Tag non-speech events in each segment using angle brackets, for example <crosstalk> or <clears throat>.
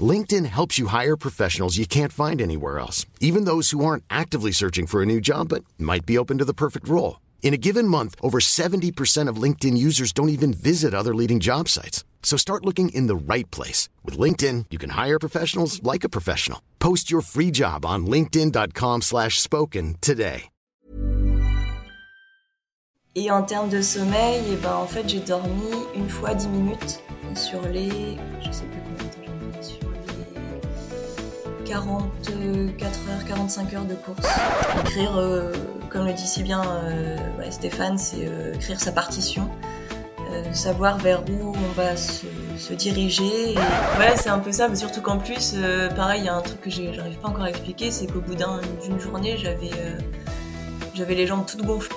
LinkedIn helps you hire professionals you can't find anywhere else, even those who aren't actively searching for a new job but might be open to the perfect role. In a given month, over 70% of LinkedIn users don't even visit other leading job sites. So start looking in the right place. With LinkedIn, you can hire professionals like a professional. Post your free job on linkedin.com slash spoken today. Et en termes de sommeil, eh ben, en fait, j'ai dormi une fois 10 minutes sur les... Je sais plus combien 44 heures, 45 heures de course. Écrire, euh, comme le dit si bien euh, ouais, Stéphane, c'est euh, écrire sa partition. Savoir vers où on va se, diriger. Et ouais, c'est un peu ça, mais surtout qu'en plus, pareil, il y a un truc que j'arrive pas encore à expliquer, c'est qu'au bout d'un- d'une journée, j'avais j'avais les jambes toutes gonflées.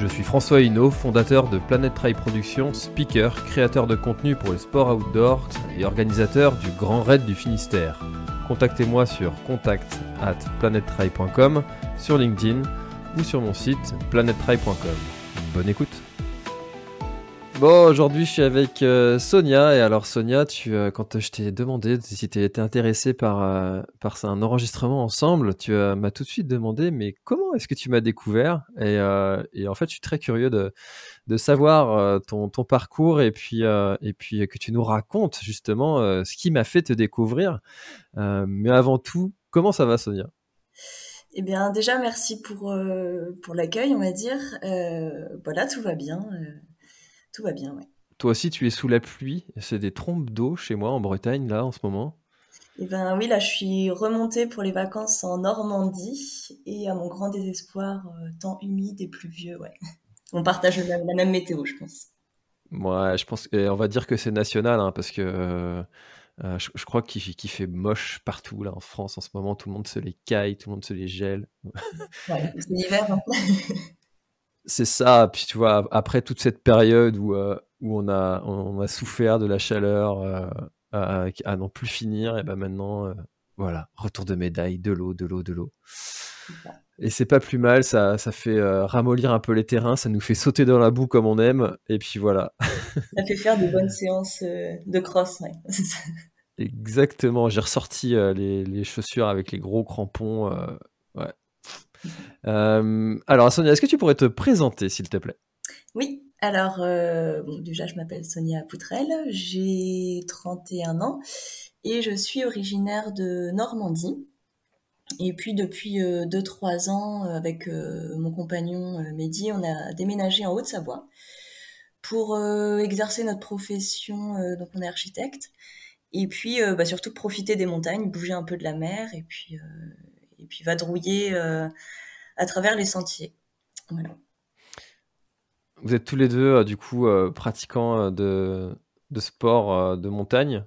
Je suis François Hinault, fondateur de Planet Trail Productions, speaker, créateur de contenu pour les sports outdoor et organisateur du Grand Raid du Finistère. Contactez-moi sur contact at sur LinkedIn ou sur mon site planettrail.com. Bonne écoute Bon, aujourd'hui je suis avec euh, Sonia, et alors Sonia, euh, quand je t'ai demandé si tu étais intéressée par, euh, un enregistrement ensemble, tu m'as tout de suite demandé, mais comment est-ce que tu m'as découvert? Et, en fait, je suis très curieux de, savoir ton, parcours et puis, que tu nous racontes justement ce qui m'a fait te découvrir. Mais avant tout, comment ça va Sonia? Eh bien, déjà, merci pour, l'accueil, on va dire. Voilà, tout va bien. Tout va bien, ouais. Toi aussi, tu es sous la pluie, c'est des trompes d'eau chez moi en Bretagne là en ce moment. Eh ben oui, là, je suis remontée pour les vacances en Normandie et à mon grand désespoir, euh, temps humide et pluvieux, ouais. <laughs> On partage la, la même météo, je pense. Ouais, je pense, et on va dire que c'est national, hein, parce que euh, euh, je, je crois qu'il fait moche partout là en France en ce moment. Tout le monde se les caille, tout le monde se les gèle. Ouais, c'est l'hiver. hein. <laughs> C'est ça. Puis tu vois, après toute cette période où, euh, où on a, on a souffert de la chaleur euh, à, à n'en plus finir, et ben maintenant, euh, voilà, retour de médaille, de l'eau, de l'eau, de l'eau. Et c'est pas plus mal, ça, ça fait ramollir un peu les terrains, ça nous fait sauter dans la boue comme on aime, et puis voilà. <laughs> Ça fait faire de bonnes séances de cross, ouais. <laughs> Exactement, j'ai ressorti les, les chaussures avec les gros crampons. ouais. Euh, alors, Sonia, est-ce que tu pourrais te présenter, s'il te plaît? Oui, alors, euh, déjà, je m'appelle Sonia Poutrel, j'ai 31 ans et je suis originaire de Normandie. Et puis, depuis 2-3 ans, euh, avec euh, mon compagnon Mehdi, on a déménagé en Haute-Savoie pour exercer notre profession. donc, on est architecte. Et puis, bah, surtout profiter des montagnes, bouger un peu de la mer et puis, et puis vadrouiller euh, à travers les sentiers. Voilà. Vous êtes tous les deux, euh, du coup, euh, pratiquants de, de sport de montagne?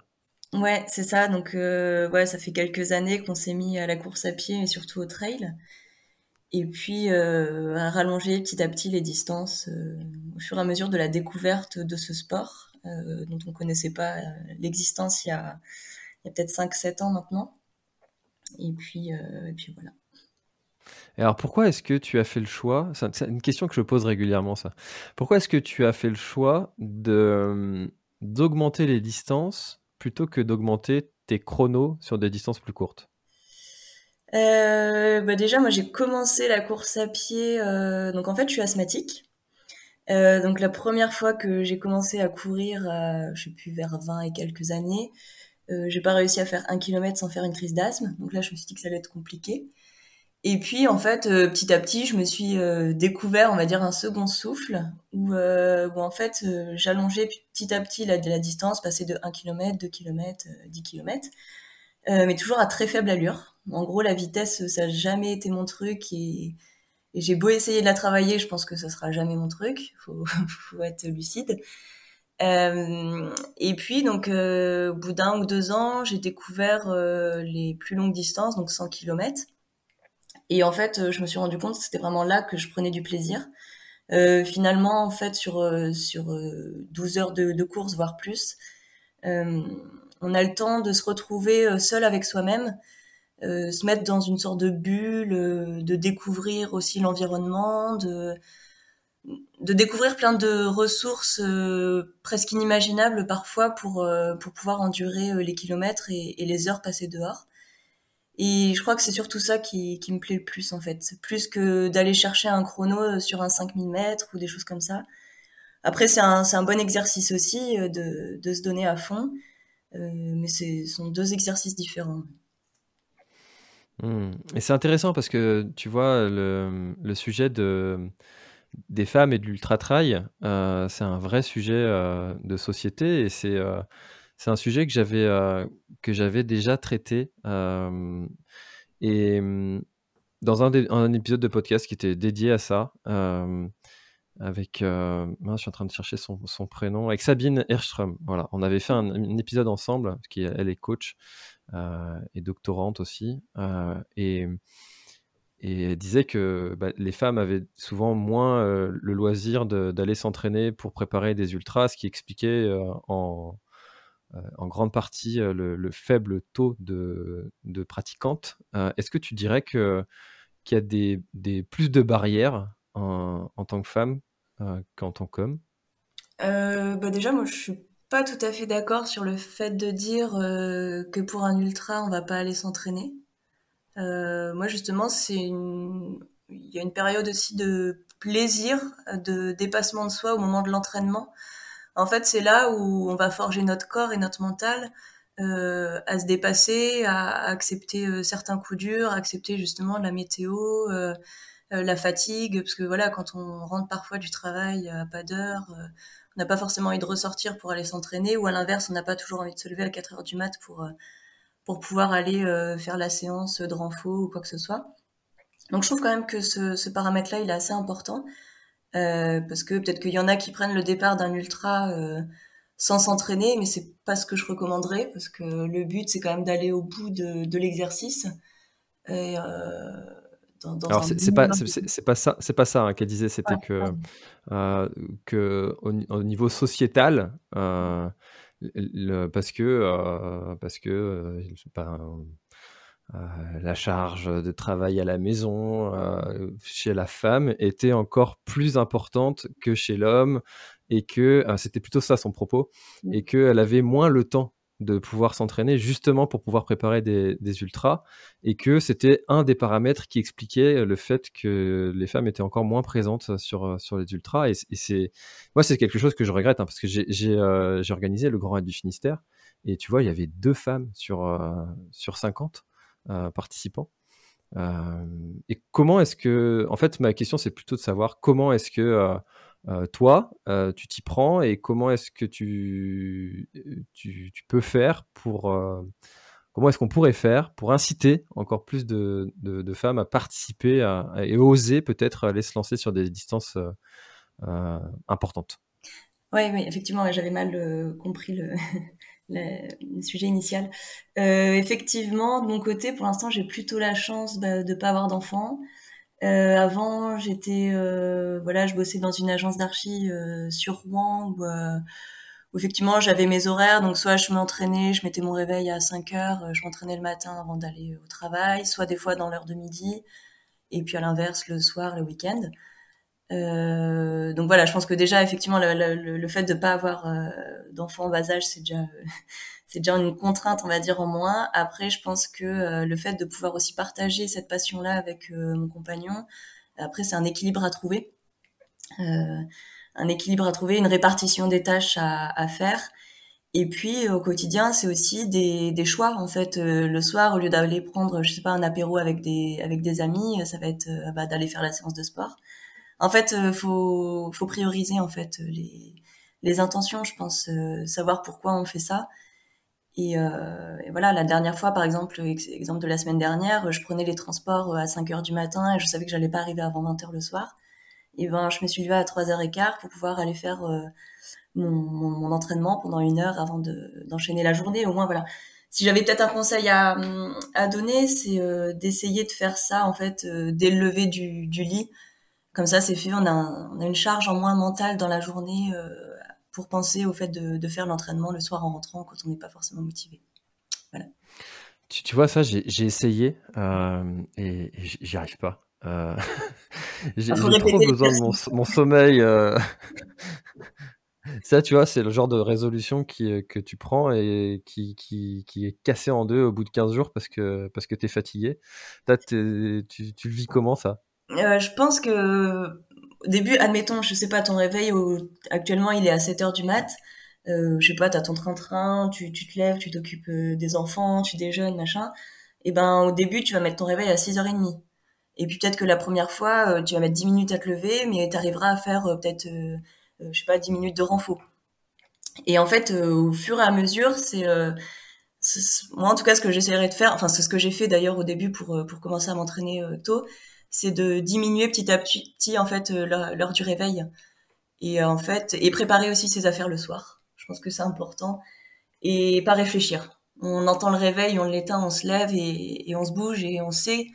Ouais, c'est ça. Donc, euh, ouais, ça fait quelques années qu'on s'est mis à la course à pied et surtout au trail. Et puis, euh, à rallonger petit à petit les distances euh, au fur et à mesure de la découverte de ce sport dont on connaissait pas l'existence il y a, il y a peut-être 5-7 ans maintenant. Et puis, euh, et puis voilà. Et alors, pourquoi est-ce que tu as fait le choix C'est c'est une question que je pose régulièrement, ça. Pourquoi est-ce que tu as fait le choix de, d'augmenter les distances plutôt que d'augmenter tes chronos sur des distances plus courtes? Euh, bah déjà, moi, j'ai commencé la course à pied. euh, donc, en fait, je suis asthmatique. Euh, donc, la première fois que j'ai commencé à courir, euh, je sais plus, vers 20 et quelques années, euh, j'ai pas réussi à faire un kilomètre sans faire une crise d'asthme. Donc là, je me suis dit que ça allait être compliqué. Et puis en fait, euh, petit à petit, je me suis euh, découvert, on va dire, un second souffle, où, euh, où en fait, j'allongeais petit à petit la, distance, passer de 1 km, 2 km, 10 km, mais toujours à très faible allure. En gros, la vitesse, ça n'a jamais été mon truc, et, et j'ai beau essayer de la travailler, je pense que ça sera jamais mon truc, faut, <laughs> faut être lucide. Et puis, donc, au bout d'un ou deux ans, j'ai découvert les plus longues distances, donc 100 km. Et en fait, euh, je me suis rendu compte que c'était vraiment là que je prenais du plaisir. Euh, finalement, en fait, sur, euh, sur 12 heures de course, voire plus, on a le temps de se retrouver seul avec soi-même, se mettre dans une sorte de bulle, de découvrir aussi l'environnement, de, de découvrir plein de ressources presque inimaginables parfois pour, pour pouvoir endurer les kilomètres et, les heures passées dehors. Et je crois que c'est surtout ça qui, me plaît le plus en fait, plus que d'aller chercher un chrono euh, sur un 5000 mètres ou des choses comme ça. Après, c'est un, un bon exercice aussi euh, de, de se donner à fond, euh, mais ce sont deux exercices différents. Mmh. Et c'est intéressant parce que tu vois, le, le sujet de, des femmes et de l'ultra-trail, euh, c'est un vrai sujet euh, de société et c'est c'est un sujet que j'avais euh, déjà traité euh, et mmh, dans un, un, épisode de podcast qui était dédié à ça euh, avec je suis en train de chercher son, son, prénom avec Sabine Erström. Voilà on avait fait un, épisode ensemble qui elle est coach et doctorante aussi et et elle disait que bah, les femmes avaient souvent moins le loisir d'aller s'entraîner pour préparer des ultras, ce qui expliquait en, euh, en grande partie euh, le, faible taux de, pratiquantes. Euh, est-ce que tu dirais qu'il y a des, plus de barrières en, tant que femme qu'en tant qu'homme? Bah Déjà, moi, je suis pas tout à fait d'accord sur le fait de dire que pour un ultra, on va pas aller s'entraîner. Moi, justement, c'est il y a une période aussi de plaisir, de dépassement de soi au moment de l'entraînement. En fait, c'est là où on va forger notre corps et notre mental euh, à se dépasser, à, accepter euh, certains coups durs, à accepter justement la météo, euh, euh, la fatigue, parce que voilà, quand on rentre parfois du travail à pas d'heure, on n'a pas forcément envie de ressortir pour aller s'entraîner, ou à l'inverse, on n'a pas toujours envie de se lever à 4 heures du mat pour pour pouvoir aller faire la séance de renfort ou quoi que ce soit. Donc je trouve quand même que ce, ce paramètre-là, il est assez important. Euh, parce que peut-être qu'il y en a qui prennent le départ d'un ultra euh, sans s'entraîner, mais c'est pas ce que je recommanderais parce que le but c'est quand même d'aller au bout de, de l'exercice. Et, euh, dans, dans Alors c'est pas c'est pas ça c'est pas ça hein, qu'elle disait c'était que euh, que au, au, niveau sociétal euh, le, parce que euh, parce que pas euh, la charge de travail à la maison euh, chez la femme était encore plus importante que chez l'homme et que euh, c'était plutôt ça son propos mmh. et qu'elle avait moins le temps de pouvoir s'entraîner justement pour pouvoir préparer des, ultras et que c'était un des paramètres qui expliquait le fait que les femmes étaient encore moins présentes sur, sur les ultras et, c'est moi c'est quelque chose que je regrette hein, parce que j'ai organisé le Grand Raid du Finistère et tu vois il y avait deux femmes sur, sur 50 euh, participants. Euh, et comment est-ce que, en fait, ma question c'est plutôt de savoir comment est-ce que euh, toi, tu t'y prends et comment est-ce que tu, tu, peux faire pour comment est-ce qu'on pourrait faire pour inciter encore plus de, de, femmes à participer et oser peut-être aller se lancer sur des distances importantes? Oui, oui, effectivement, j'avais mal compris <laughs> le, sujet initial. Euh, effectivement, de mon côté, pour l'instant, j'ai plutôt la chance bah, de pas avoir d'enfants. Euh, avant, j'étais, euh, voilà, je bossais dans une agence d'archi euh, sur Rouen où, euh, où, effectivement j'avais mes horaires. Donc soit je m'entraînais, je mettais mon réveil à 5 heures, je m'entraînais le matin avant d'aller au travail, soit des fois dans l'heure de midi, et puis à l'inverse le soir, le week-end. Euh, donc voilà, je pense que déjà effectivement le, le, le fait de pas avoir euh, d'enfants en bas âge, c'est déjà <laughs> c'est déjà une contrainte, on va dire en moins. Après, je pense que euh, le fait de pouvoir aussi partager cette passion-là avec mon compagnon, après c'est un équilibre à trouver, un équilibre à trouver, une répartition des tâches à, à faire. Et puis au quotidien, c'est aussi des, des choix en fait. le soir, au lieu d'aller prendre, je sais pas, un apéro avec des avec des amis, ça va être bah, d'aller faire la séance de sport. En fait, faut faut prioriser en fait les les intentions, je pense, savoir pourquoi on fait ça. Et, euh, voilà, la dernière fois, par exemple, exemple de la semaine dernière, je prenais les transports à 5 heures du matin et je savais que j'allais pas arriver avant 20 heures le soir. Et ben, je me suis levée à 3h15 pour pouvoir aller faire euh, mon, mon, entraînement pendant une heure avant d'enchaîner la journée. Au moins, voilà. Si j'avais peut-être un conseil à, à donner, c'est euh, d'essayer de faire ça, en fait, euh, dès le lever du, du, lit. Comme ça, c'est fait, on a, on a, une charge en moins mentale dans la journée pour penser au fait de, de faire l'entraînement le soir en rentrant quand on n'est pas forcément motivé. Voilà. Tu, tu vois, ça, j'ai essayé euh, et, et j'y arrive pas. Euh, <laughs> j'ai trop besoin de mon, mon sommeil. Euh... Ça, tu vois, c'est le genre de résolution qui, euh, que tu prends et qui, qui, qui, est cassé en deux au bout de 15 jours parce que, parce que tu es fatigué. tu, tu le vis comment ça? Euh, Je pense que au début, admettons, je sais pas, ton réveil, actuellement il est à 7 heures du mat. Euh, je sais pas, t'as ton train-train, tu, tu te lèves, tu t'occupes euh, des enfants, tu déjeunes, machin. Et ben, au début, tu vas mettre ton réveil à 6h30. Et puis peut-être que la première fois, euh, tu vas mettre 10 minutes à te lever, mais tu arriveras à faire peut-être, euh, je sais pas, 10 minutes de renfort. Et en fait, au fur et à mesure, c'est moi en tout cas ce que j'essaierai de faire, enfin c'est ce que j'ai fait d'ailleurs au début pour pour commencer à m'entraîner tôt, c'est de diminuer petit à petit en fait l'heure du réveil et en fait et préparer aussi ses affaires le soir. Je pense que c'est important et pas réfléchir. On entend le réveil, on l'éteint, on se lève et, on se bouge et on sait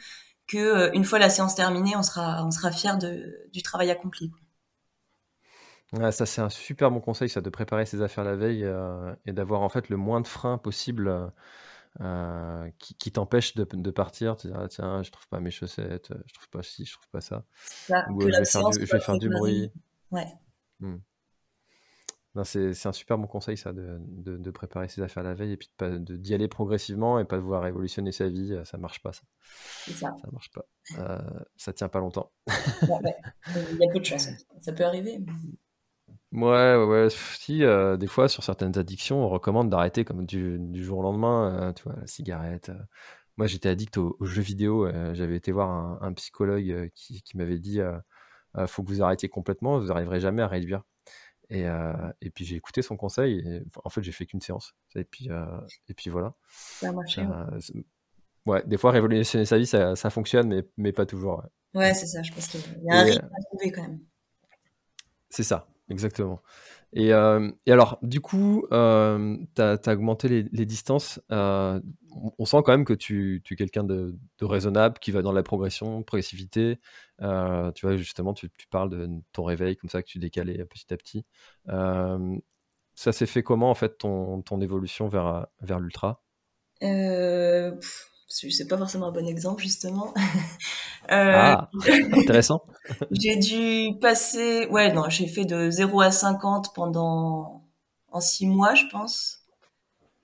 que euh, une fois la séance terminée, on sera, on sera fier du travail accompli. Ouais, ça c'est un super bon conseil, ça de préparer ses affaires la veille euh, et d'avoir en fait le moins de freins possible euh, qui, qui t'empêche de, de, partir. Tu dis, ah, tiens, je trouve pas mes chaussettes, je trouve pas ci, je trouve pas ça. ça Ou je vais, faire du, je vais faire du bruit. Ouais. Hmm. C'est un super bon conseil, ça, de, de, préparer ses affaires la veille et puis d'y aller progressivement et pas de voir révolutionner sa vie. Ça marche pas, ça. Ça. ça marche pas. Euh, ça tient pas longtemps. ouais, Il y a peu de chance. Ça peut arriver. Ouais, ouais, ouais. Si, euh, des fois, sur certaines addictions, on recommande d'arrêter comme du, du, jour au lendemain. Euh, tu vois, la cigarette. Euh. Moi, j'étais addict aux, jeux vidéo. Euh, j'avais été voir un, un psychologue qui, qui m'avait dit faut que vous arrêtiez complètement, vous n'arriverez jamais à réduire. Et, euh, et puis j'ai écouté son conseil et en fait j'ai fait qu'une séance. Et puis, euh, et puis voilà. Ça a marché. Euh, ouais, des fois révolutionner sa vie ça, ça fonctionne, mais, mais pas toujours. Ouais, ouais c'est ça, je pense qu'il y a un rythme à trouver quand même. C'est ça, exactement. Et, euh, et, alors, du coup, euh, tu as, augmenté les, distances. Euh, on, sent quand même que tu, es quelqu'un de, raisonnable, qui va dans la progression, progressivité. Euh, tu vois, justement, tu, parles de ton réveil, comme ça, que tu décalais petit à petit. Ça s'est fait comment, en fait, ton, évolution vers l'ultra? C'est pas forcément un bon exemple justement. <laughs> euh, ah, <laughs> intéressant. j'ai dû passer, ouais, non, j'ai fait de 0 à 50 pendant en 6 mois, je pense.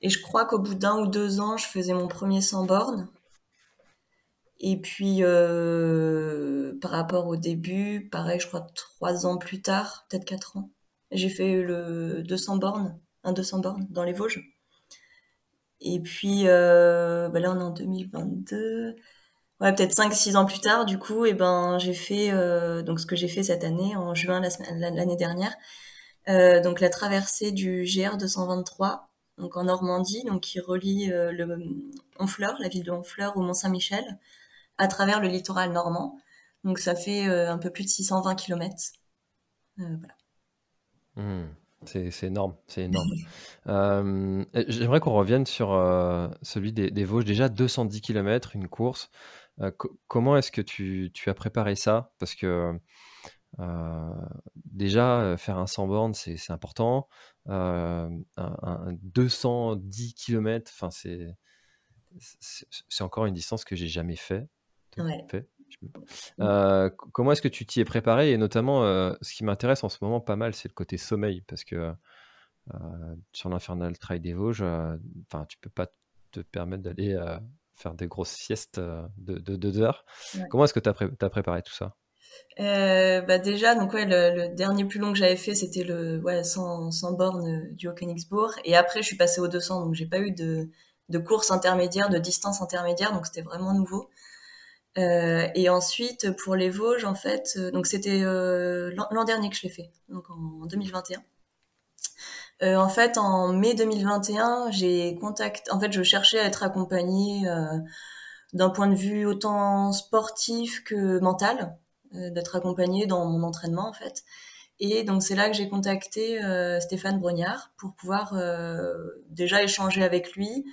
Et je crois qu'au bout d'un ou deux ans, je faisais mon premier 100 bornes. Et puis, euh, par rapport au début, pareil, je crois trois ans plus tard, peut-être quatre ans, j'ai fait le 200 bornes, un 200 bornes dans les Vosges. Et puis, euh, bah là, on est en 2022. Ouais, peut-être 5-6 ans plus tard, du coup, et ben, j'ai fait euh, donc ce que j'ai fait cette année, en juin l'année dernière. Euh, donc la traversée du GR 223, donc en Normandie, donc qui relie la ville de Honfleur, au Mont Saint-Michel, à travers le littoral normand. Donc ça fait un peu plus de 620 km. voilà. Mmh. C'est énorme, c'est énorme. euh, J'aimerais qu'on revienne sur euh, celui des, des, Vosges. Déjà 210 km, une course. Euh, comment est-ce que tu, tu, as préparé ça? Parce que déjà, faire un 100 bornes, c'est important. Un, un, 210 km, c'est encore une distance que j'ai jamais fait. Ouais. fait. Euh, comment est-ce que tu t'y es préparé Et notamment, euh, ce qui m'intéresse en ce moment pas mal, c'est le côté sommeil, parce que euh, sur l'Infernal Trail des Vosges, enfin, tu peux pas te permettre d'aller faire des grosses siestes de, de deux heures. Ouais. Comment est-ce que tu as, pré as, préparé tout ça? Bah déjà, donc ouais, le, dernier plus long que j'avais fait, c'était le ouais, 100, 100 bornes du Haut-Königsbourg. Et après, je suis passée au 200, donc j'ai pas eu de, de course intermédiaire, de distance intermédiaire, donc c'était vraiment nouveau. Euh, et ensuite, pour les Vosges, en fait, euh, donc c'était euh, l'an dernier que je l'ai fait, donc en 2021. Euh, en fait, en mai 2021, j'ai contacté. En fait, je cherchais à être accompagnée euh, d'un point de vue autant sportif que mental, euh, d'être accompagnée dans mon entraînement, en fait. Et donc c'est là que j'ai contacté Stéphane Brognard pour pouvoir déjà échanger avec lui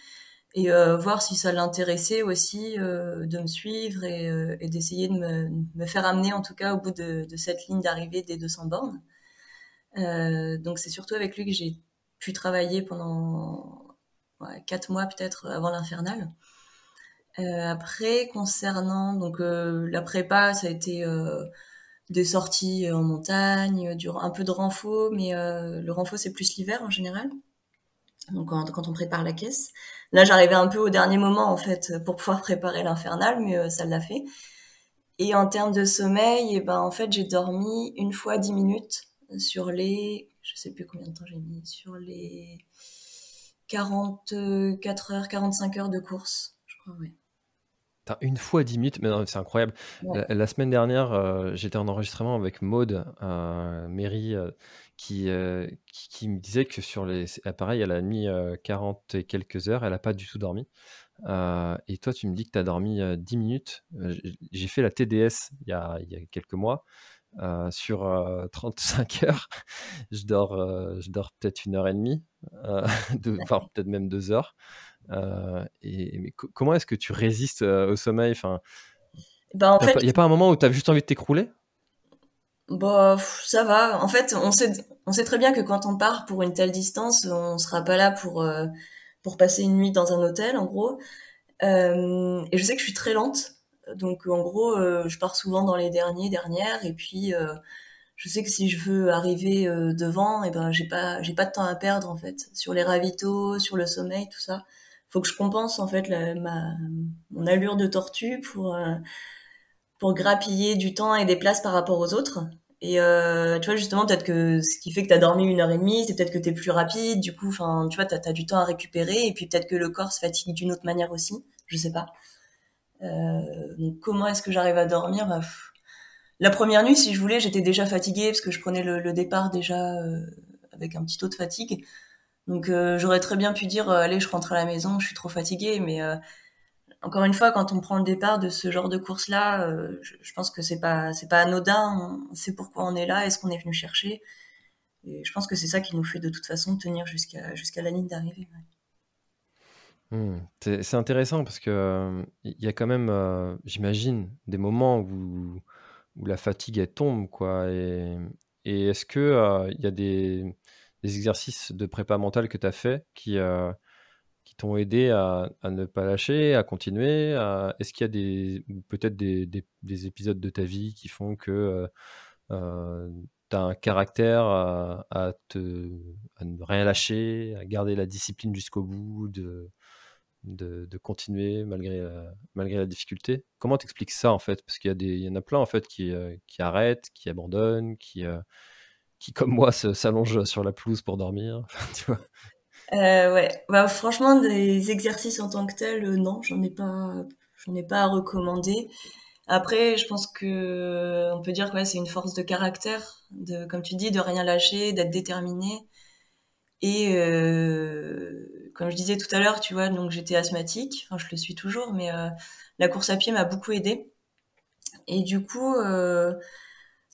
et voir si ça l'intéressait aussi de me suivre et, et d'essayer de me, me, faire amener en tout cas au bout de, de cette ligne d'arrivée des 200 bornes. Euh, donc c'est surtout avec lui que j'ai pu travailler pendant ouais, quatre mois peut-être avant l'infernal. Euh, après, concernant donc euh, la prépa, ça a été euh, des sorties en montagne, du, un peu de renfort, mais euh, le renfort c'est plus l'hiver en général. Donc quand, quand, on prépare la caisse. Là, j'arrivais un peu au dernier moment en fait pour pouvoir préparer l'infernal, mais ça l'a fait. Et en termes de sommeil, et eh ben en fait j'ai dormi une fois dix minutes sur les, je sais plus combien de temps j'ai mis, sur les 44 heures, 45 heures de course, je crois, oui. Une fois 10 minutes, mais c'est incroyable. La, semaine dernière, euh, j'étais en enregistrement avec Maude, euh, Mairie, euh, qui, qui, me disait que sur les appareils, elle a mis 40 et quelques heures, elle n'a pas du tout dormi. et toi, tu me dis que tu as dormi 10 minutes. J'ai fait la TDS il y a, il y a quelques mois. Euh, sur 35 euh, <laughs> heures, je dors, euh, je dors peut-être une heure et demie, <laughs> enfin peut-être même deux heures. et mais comment est-ce que tu résistes au sommeil? Enfin, bah, Il n'y a pas un moment où tu as juste envie de t'écrouler? Bah, ça va. En fait, on sait, on sait très bien que quand on part pour une telle distance, on sera pas là pour, pour passer une nuit dans un hôtel, en gros. et je sais que je suis très lente. Donc en gros, euh, je pars souvent dans les derniers, dernières, et puis euh, je sais que si je veux arriver euh, devant, et eh ben j'ai pas j'ai pas de temps à perdre en fait sur les ravitaux, sur le sommeil, tout ça. Faut que je compense en fait ma mon allure de tortue pour pour grappiller du temps et des places par rapport aux autres. Et euh, tu vois justement peut-être que ce qui fait que tu as dormi une heure et demie, c'est peut-être que tu es plus rapide, du coup, enfin tu vois, tu as, du temps à récupérer, et puis peut-être que le corps se fatigue d'une autre manière aussi, je sais pas. Euh, donc comment est-ce que j'arrive à dormir? Bah, La première nuit, si je voulais, j'étais déjà fatiguée parce que je prenais le, le départ déjà euh, avec un petit taux de fatigue. Donc euh, j'aurais très bien pu dire allez, je rentre à la maison, je suis trop fatiguée, mais encore une fois, quand on prend le départ de ce genre de course-là, je, je, pense que c'est pas c'est pas anodin. On sait pourquoi on est là, est-ce qu'on est venu chercher. Et je pense que c'est ça qui nous fait de toute façon tenir jusqu'à jusqu'à la ligne d'arrivée. Mmh. C'est intéressant parce que il y a quand même, j'imagine, des moments où, où la fatigue tombe, quoi. Et, et est-ce que il y a des, des, exercices de prépa mentale que tu as fait qui, qui t'ont aidé à, ne pas lâcher, à continuer Est-ce qu'il y a peut-être des, des, des, épisodes de ta vie qui font que tu as un caractère à, ne rien lâcher, à garder la discipline jusqu'au bout, de continuer malgré, malgré la difficulté? Comment t'expliques ça en fait? Parce qu'il y, en a plein en fait qui, euh, qui arrêtent, qui abandonnent, qui, euh, qui comme moi s'allongent sur la pelouse pour dormir. <laughs> euh, ouais, bah, franchement des exercices en tant que tels, non, j'en ai pas, j'en ai pas à recommander. Après, je pense que on peut dire que ouais, c'est une force de caractère, de, comme tu dis, de rien lâcher, d'être déterminé. Et euh, comme je disais tout à l'heure, tu vois, donc j'étais asthmatique, enfin je le suis toujours, mais euh, la course à pied m'a beaucoup aidé. Et du coup,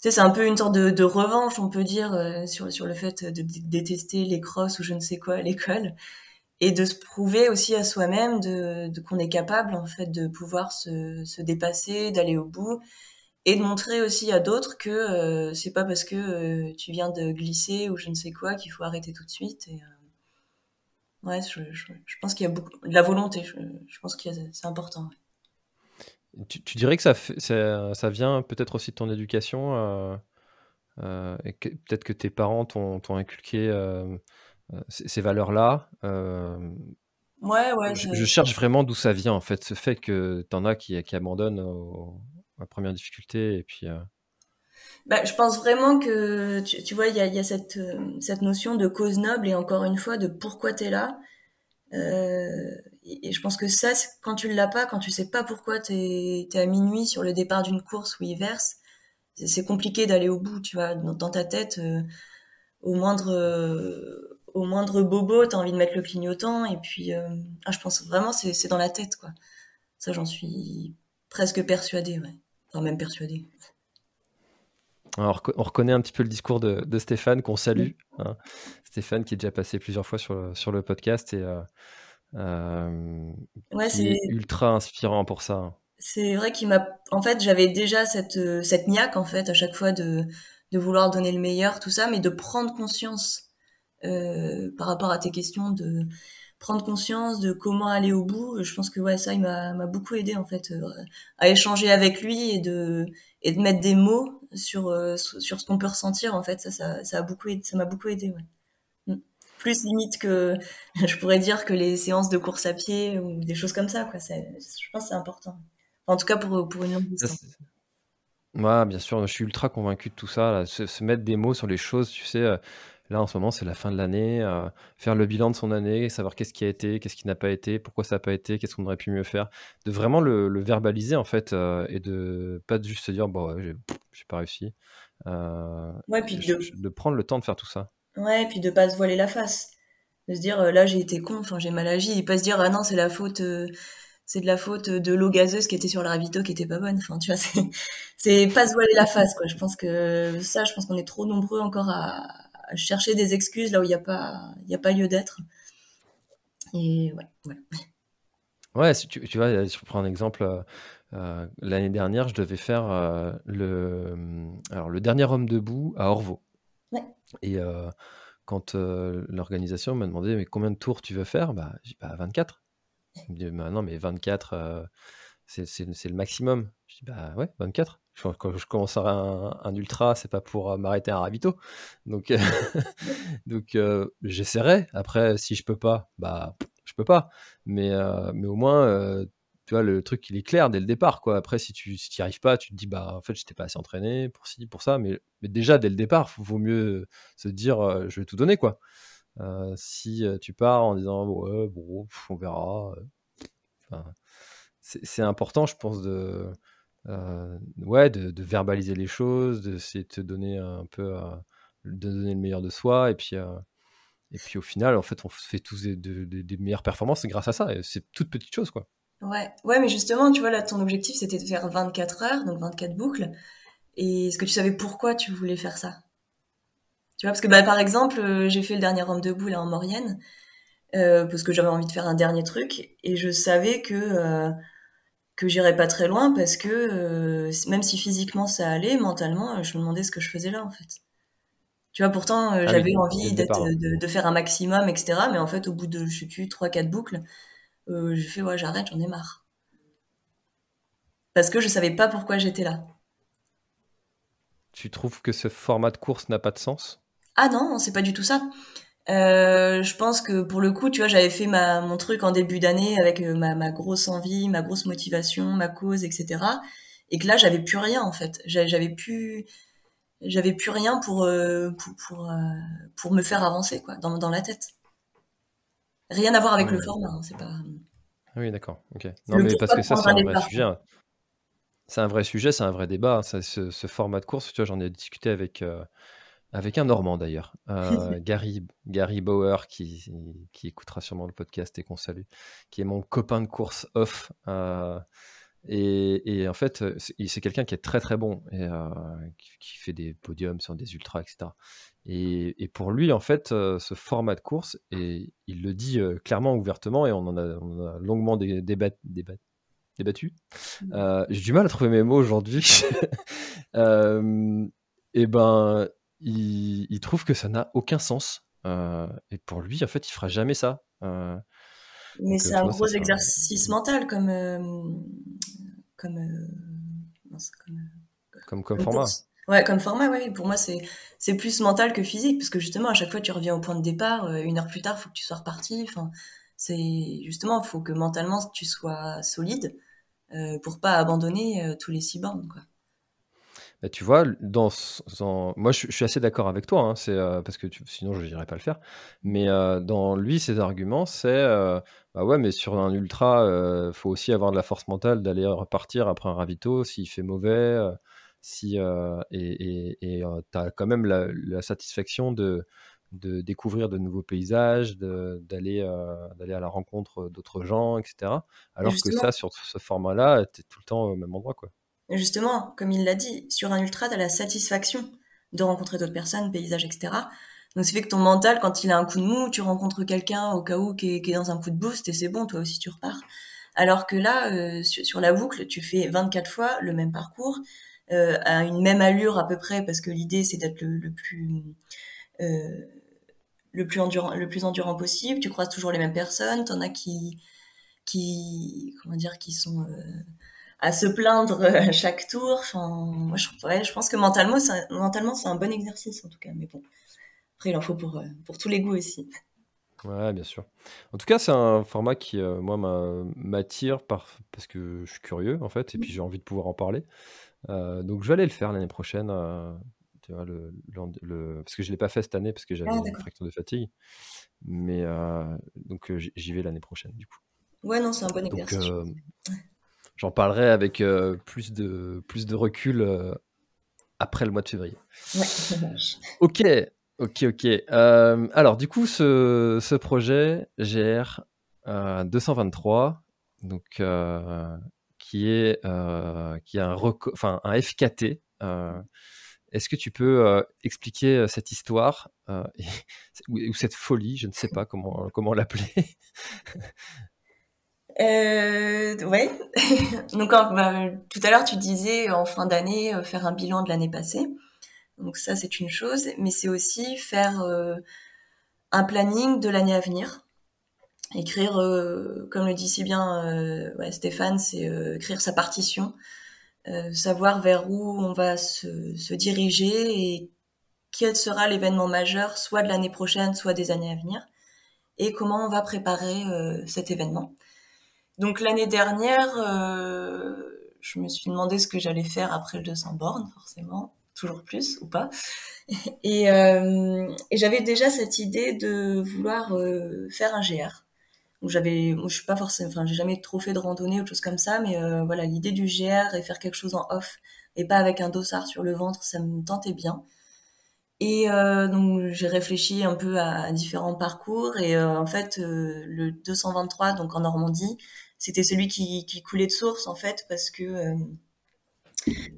euh, c'est un peu une sorte de, de, revanche, on peut dire, euh, sur, sur le fait de, détester les crosses ou je ne sais quoi à l'école, et de se prouver aussi à soi-même de, de qu'on est capable en fait de pouvoir se, se dépasser, d'aller au bout, et de montrer aussi à d'autres que euh, c'est pas parce que euh, tu viens de glisser ou je ne sais quoi qu'il faut arrêter tout de suite. Et, ouais, je, je, pense qu'il y a beaucoup de la volonté. Je, je pense que c'est important. Tu, tu, dirais que ça, ça, ça vient peut-être aussi de ton éducation euh, euh, et peut-être que tes parents t'ont inculqué euh, ces, valeurs-là. Ouais, ouais. Je, je, cherche vraiment d'où ça vient en fait, ce fait que t'en as qui, qui abandonnent au, à la première difficulté et puis. bah, je pense vraiment que, tu, vois, il y a, y a cette, cette notion de cause noble et encore une fois de pourquoi tu es là. Euh, et, je pense que ça, quand tu l'as pas, quand tu sais pas pourquoi tu es, à minuit sur le départ d'une course où il verse, c'est compliqué d'aller au bout, tu vois. Dans, ta tête, euh, au moindre euh, au moindre bobo, t'as envie de mettre le clignotant. Et puis, euh, ah, je pense vraiment c'est dans la tête, quoi. Ça, j'en suis presque persuadée, ouais. Enfin, même persuadée. Alors, on reconnaît un petit peu le discours de, Stéphane qu'on salue. Hein. Stéphane qui est déjà passé plusieurs fois sur le, sur le podcast et euh, qui est ultra inspirant pour ça. Hein. C'est vrai qu'il m'a. En fait, j'avais déjà cette, euh, cette niaque, en fait, à chaque fois de, de vouloir donner le meilleur, tout ça, mais de prendre conscience euh, par rapport à tes questions, de prendre conscience de comment aller au bout. Je pense que ouais, ça, il m'a beaucoup aidé, en fait, euh, à échanger avec lui et de, et de mettre des mots sur, euh, sur ce qu'on peut ressentir, en fait. Ça, ça, ça a beaucoup aidé, ça m'a beaucoup aidé, ouais. Mm. Plus limite que, <laughs> je pourrais dire que les séances de course à pied ou des choses comme ça, quoi. Je pense que c'est important. En tout cas, pour, pour une longue distance. Ouais, bien sûr, je suis ultra convaincu de tout ça, là. Se, mettre des mots sur les choses, tu sais. Euh, là, en ce moment, c'est la fin de l'année, euh, faire le bilan de son année, savoir qu'est-ce qui a été, qu'est-ce qui n'a pas été, pourquoi ça n'a pas été, qu'est-ce qu'on aurait pu mieux faire. De vraiment le, verbaliser, en fait, euh, et de pas juste se dire, bon, ouais, j'ai pas réussi. ouais, puis de... de... prendre le temps de faire tout ça. Ouais, et puis de pas se voiler la face. De se dire, là, j'ai été con, enfin, j'ai mal agi, et pas se dire, ah non, c'est la faute c'est de la faute de l'eau gazeuse qui était sur le ravito qui était pas bonne. Enfin, tu vois, c'est, c'est pas se voiler la face, quoi. Je pense que ça, je pense qu'on est trop nombreux encore à, chercher des excuses là où il n'y a pas, il y a pas lieu d'être. Et ouais, ouais. Ouais, si tu, tu vois, je prends un exemple. Euh, euh, l'année dernière, je devais faire euh, le, alors, le dernier homme debout à Orvaux. Ouais. Et quand l'organisation m'a demandé mais combien de tours tu veux faire, bah, j'ai pas 24. Bah, non, mais 24, euh, c'est le maximum. Je dis, bah ouais, 24. Quand je commence un, un ultra, c'est pas pour euh, m'arrêter à un ravito. Donc, <laughs> donc euh, j'essaierai. Après, si je peux pas, bah je peux pas. Mais, mais au moins, tu vois, le truc, il est clair dès le départ. Quoi. Après, si tu n'y arrives pas, tu te dis, bah en fait, je n'étais pas assez entraîné pour ci, pour ça. Mais, mais déjà, dès le départ, il vaut mieux se dire, je vais tout donner. quoi. Euh, si euh, tu pars en disant ouais, bon, on verra. Euh, c'est important, je pense, de, ouais, de, verbaliser les choses, de te donner un peu, de donner le meilleur de soi, et puis, et puis au final, en fait, on fait tous des, meilleures performances grâce à ça. C'est toute petite chose, quoi. Ouais, ouais, mais justement, tu vois, là, ton objectif, c'était de faire 24 heures, donc 24 boucles. Et est-ce que tu savais pourquoi tu voulais faire ça? Tu vois, parce que bah, par exemple, euh, j'ai fait le dernier homme debout là en Maurienne, euh, parce que j'avais envie de faire un dernier truc, et je savais que euh, que j'irais pas très loin parce que euh, même si physiquement ça allait, mentalement, je me demandais ce que je faisais là en fait. Tu vois, pourtant ah j'avais envie d'être, de, de, faire un maximum, etc. Mais en fait, au bout de je sais plus trois quatre boucles, j'ai fait ouais j'arrête, j'en ai marre. Parce que je savais pas pourquoi j'étais là. Tu trouves que ce format de course n'a pas de sens? Ah non, c'est pas du tout ça. Euh, je pense que pour le coup, tu vois, j'avais fait ma, mon truc en début d'année avec euh, ma, ma, grosse envie, ma grosse motivation, ma cause, etc. Et que là, j'avais plus rien en fait. J'avais plus, j'avais plus rien pour euh, pour pour, pour, me faire avancer quoi, dans, dans la tête. Rien à voir avec le format, hein, c'est pas. Ah oui, d'accord. Ok. Non, mais parce que ça, c'est un vrai sujet. Hein. C'est un vrai sujet, c'est un vrai débat. Hein. ce, ce, format de course, tu vois, j'en ai discuté avec avec un Normand d'ailleurs, euh, <laughs> Gary, Gary Bauer, qui, qui, écoutera sûrement le podcast et qu'on salue, qui est mon copain de course off. Euh, et, et, en fait, c'est quelqu'un qui est très très bon et euh, qui, fait des podiums sur des ultras, etc. Et, et pour lui, en fait, ce format de course, et il le dit clairement, ouvertement, et on en a, on a longuement débat, débat, débattu. Mmh. J'ai du mal à trouver mes mots aujourd'hui. <laughs> et ben, il, trouve que ça n'a aucun sens. Euh, et pour lui, en fait, il fera jamais ça. Euh, mais c'est un gros exercice mental comme comme, comme, comme format. Ouais, comme format, ouais. Pour moi, c'est c'est plus mental que physique, parce que justement, à chaque fois, tu reviens au point de départ. Euh, une heure plus tard, il faut que tu sois reparti. Enfin, c'est justement, il faut que mentalement tu sois solide pour pas abandonner tous les six bornes, quoi. Bah, tu vois, dans, moi je, suis assez d'accord avec toi, hein, c'est parce que sinon je n'irais pas le faire. Mais dans lui, ses arguments, c'est bah ouais, mais sur un ultra, il faut aussi avoir de la force mentale d'aller repartir après un ravito s'il fait mauvais, si et tu as quand même la satisfaction de de découvrir de nouveaux paysages, d'aller d'aller à la rencontre d'autres gens, etc. Alors que ça, sur ce format-là, tu es tout le temps au même endroit. Quoi. Justement, comme il l'a dit, sur un ultra, tu as la satisfaction de rencontrer d'autres personnes, paysages, etc. Donc, ça fait que ton mental, quand il a un coup de mou, tu rencontres quelqu'un au cas où qui est, dans un coup de boost et c'est bon, toi aussi tu repars. Alors que là, sur, la boucle, tu fais 24 fois le même parcours, à une même allure à peu près, parce que l'idée c'est d'être le, plus le plus endurant, le plus endurant possible. Tu croises toujours les mêmes personnes. T'en as qui, qui, comment dire, qui sont euh, à se plaindre à chaque tour. Enfin, moi, je, je pense que mentalement, c'est, mentalement, c'est un bon exercice en tout cas. Mais bon, après, il en faut pour, euh, pour tous les goûts aussi. Ouais, bien sûr. En tout cas, c'est un format qui, euh, moi, m'attire par... parce que je suis curieux, en fait, et puis j'ai envie de pouvoir en parler. donc, je vais aller le faire l'année prochaine le, parce que je l'ai pas fait cette année parce que j'avais ah, une fracture de fatigue. Mais euh, donc euh, j'y vais l'année prochaine du coup. Ouais, non, c'est un bon exercice. Euh, j'en parlerai avec plus, de, plus de recul après le mois de février. Ouais, ça marche. Ok, ok, ok. alors, du coup, ce, ce projet GR 223, donc, qui, est, qui a un, enfin, un FKT, est-ce que tu peux expliquer cette histoire <laughs> ou, cette folie, je ne sais pas comment, comment l'appeler? Euh, ouais. <laughs> Donc bah, tout à l'heure tu disais en fin d'année faire un bilan de l'année passée. Donc ça c'est une chose, mais c'est aussi faire un planning de l'année à venir. Écrire, comme le dit si bien Stéphane, c'est écrire sa partition euh, savoir vers où on va se, diriger et quel sera l'événement majeur, soit de l'année prochaine, soit des années à venir, et comment on va préparer euh, cet événement. Donc l'année dernière, euh, je me suis demandé ce que j'allais faire après le 200 bornes, forcément, toujours plus ou pas. <laughs> Et, et j'avais déjà cette idée de vouloir faire un GR où j'avais je suis pas forcément enfin j'ai jamais trop fait de randonnée ou de choses comme ça mais euh, voilà l'idée du GR et faire quelque chose en off et pas avec un dossard sur le ventre ça me tentait bien. Et euh, donc j'ai réfléchi un peu à, différents parcours et euh, en fait le 223 donc en Normandie c'était celui qui, coulait de source en fait parce que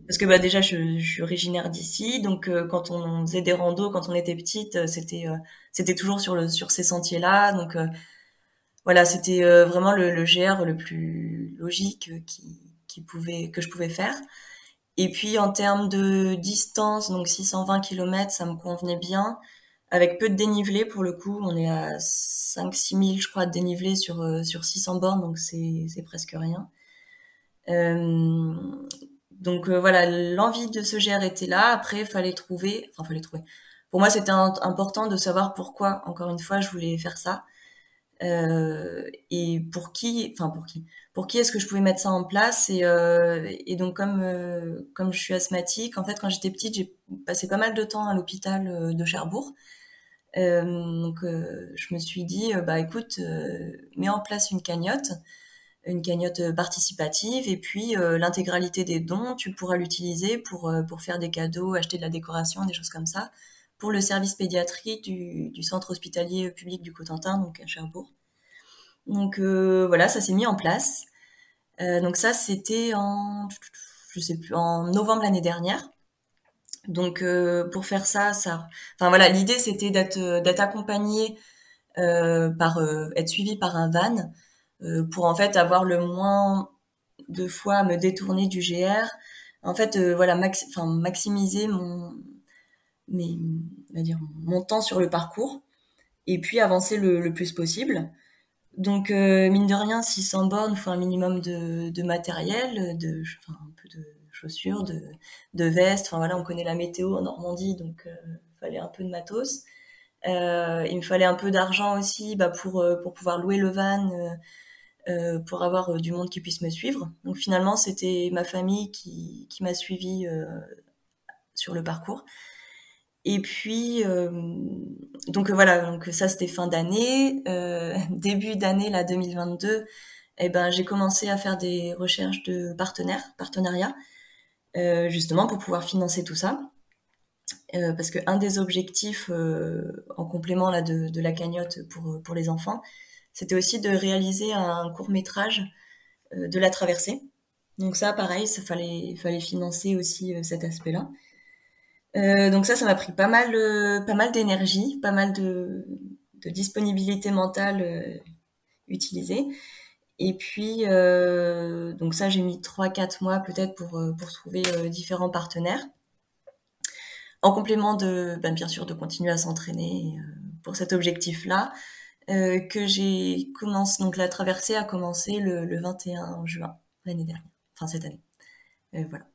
parce que bah déjà je, suis originaire d'ici donc quand on faisait des randos quand on était petite c'était c'était toujours sur le sur ces sentiers là donc voilà, c'était euh, vraiment le, le, GR le plus logique qui, qui, pouvait, que je pouvais faire. Et puis en termes de distance, donc 620 km, ça me convenait bien. Avec peu de dénivelé pour le coup, on est à 5-6 000 je crois de dénivelé sur, euh, sur 600 bornes, donc c'est presque rien. Euh, donc euh, voilà, l'envie de ce GR était là. Après, fallait trouver, enfin fallait trouver. Pour moi, c'était important de savoir pourquoi. Encore une fois, je voulais faire ça. Euh, et pour qui, enfin pour qui, pour qui est-ce que je pouvais mettre ça en place et, euh, et donc comme euh, comme je suis asthmatique, en fait quand j'étais petite j'ai passé pas mal de temps à l'hôpital de Cherbourg. Donc je me suis dit bah écoute mets en place une cagnotte, une cagnotte participative et puis l'intégralité des dons tu pourras l'utiliser pour pour faire des cadeaux, acheter de la décoration, des choses comme ça pour le service pédiatrie du, centre hospitalier public du Cotentin, donc à Cherbourg. Donc euh, voilà, ça s'est mis en place. Euh, donc ça, c'était en, je sais plus, en novembre l'année dernière. Donc euh, pour faire ça, ça, enfin voilà, l'idée c'était d'être d'être accompagné par être suivi par un van pour en fait avoir le moins de fois à me détourner du GR. En fait, voilà, enfin maximiser mon mais on dire mon temps sur le parcours et puis avancer le, plus possible. Donc euh, mine de rien, 600 bornes, faut un minimum de, de matériel, de, enfin, un peu de chaussures, de, de vestes. Enfin voilà, on connaît la météo en Normandie, donc il euh, fallait un peu de matos. Euh, il me fallait un peu d'argent aussi bah, pour euh, pour pouvoir louer le van, pour avoir du monde qui puisse me suivre. Donc finalement, c'était ma famille qui, qui m'a suivi sur le parcours. Et puis, donc voilà, donc ça c'était fin d'année. <laughs> début d'année, là, 2022, eh ben, j'ai commencé à faire des recherches de partenaires, partenariats, justement pour pouvoir financer tout ça. Euh, parce que un des objectifs euh, en complément là de, la cagnotte pour pour les enfants, c'était aussi de réaliser un court métrage euh, de la traversée. Donc ça, pareil, ça fallait fallait financer aussi cet aspect-là. donc ça, ça m'a pris pas mal pas mal d'énergie, pas mal de disponibilité mentale utilisée. Et puis, donc ça, j'ai mis 3-4 mois peut-être pour, pour trouver différents partenaires en complément de, ben, bien sûr, de continuer à s'entraîner euh, pour cet objectif-là, euh, que j'ai commencé, donc la traversée a commencé le, le 21 juin l'année dernière, enfin cette année. Euh, voilà.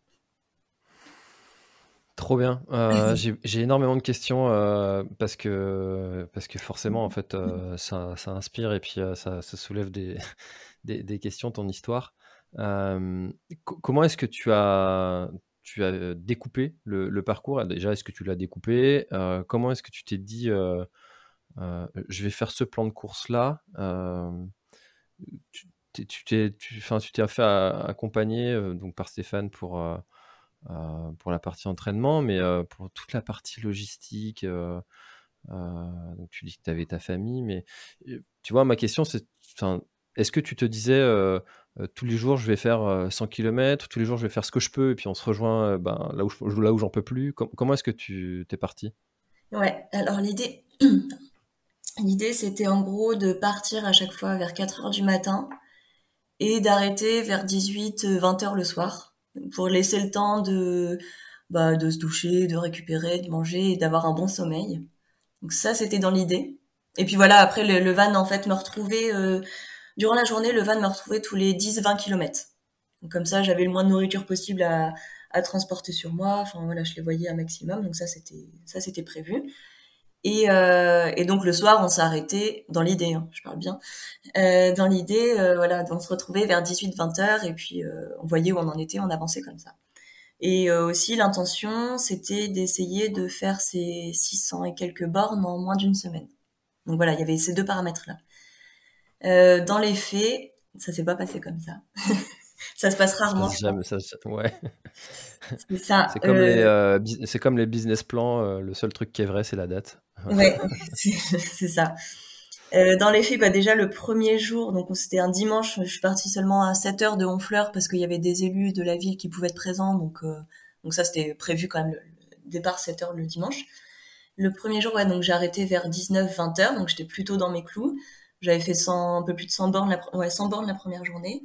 Trop bien. Euh, <laughs> j'ai énormément de questions euh, parce que parce que forcément en fait euh, ça, ça, inspire et puis ça, ça, soulève des, <laughs> des, des, questions ton histoire. comment est-ce que tu as tu as découpé le, parcours? Déjà, est-ce que tu l'as découpé? Comment est-ce que tu t'es dit, je vais faire ce plan de course-là? Tu t'es tu, tu fait accompagner donc par Stéphane pour, pour la partie entraînement, mais pour toute la partie logistique. donc tu dis que tu avais ta famille, mais tu vois, ma question, c'est est-ce que tu te disais euh, tous les jours je vais faire 100 euh, km, tous les jours je vais faire ce que je peux, et puis on se rejoint euh, ben, là où, là où j'en peux plus? comment est-ce que tu t'es parti Ouais, alors l'idée, <clears throat> l'idée c'était en gros de partir à chaque fois vers 4 heures du matin et d'arrêter vers 18, 20 heures le soir pour laisser le temps de, bah, de se doucher, de récupérer, de manger et d'avoir un bon sommeil. Donc ça c'était dans l'idée. Et puis voilà, après le, van en fait me retrouvait durant la journée, le van me retrouvait tous les 10-20 km. Donc comme ça, j'avais le moins de nourriture possible à, à transporter sur moi. Enfin voilà, je les voyais un maximum. Donc ça, c'était ça, c'était prévu. Et, euh, et, donc le soir, on s'est arrêté dans l'idée, hein, je parle bien, euh, dans l'idée, euh, voilà, on se retrouvait vers 18-20 heures et puis euh, on voyait où on en était, on avançait comme ça. Et euh, aussi l'intention, c'était d'essayer de faire ces 600 et quelques bornes en moins d'une semaine. Donc voilà, il y avait ces deux paramètres là. Euh, dans les faits, ça s'est pas passé comme ça. <laughs> ça se passe rarement. Ça, ouais. C'est ça. C'est comme, les, euh, euh, comme les business plans. le seul truc qui est vrai, c'est la date. ouais, <laughs> c'est ça. dans les faits, bah déjà le premier jour, donc c'était un dimanche, je suis partie seulement à 7 heures de Honfleur parce qu'il y avait des élus de la ville qui pouvaient être présents, donc donc ça c'était prévu quand même le, départ 7 heures le dimanche. Le premier jour, ouais, donc j'ai arrêté vers 19-20 heures, donc j'étais plutôt dans mes clous. J'avais fait 100, un peu plus de 100 bornes la, ouais, 100 bornes la première journée.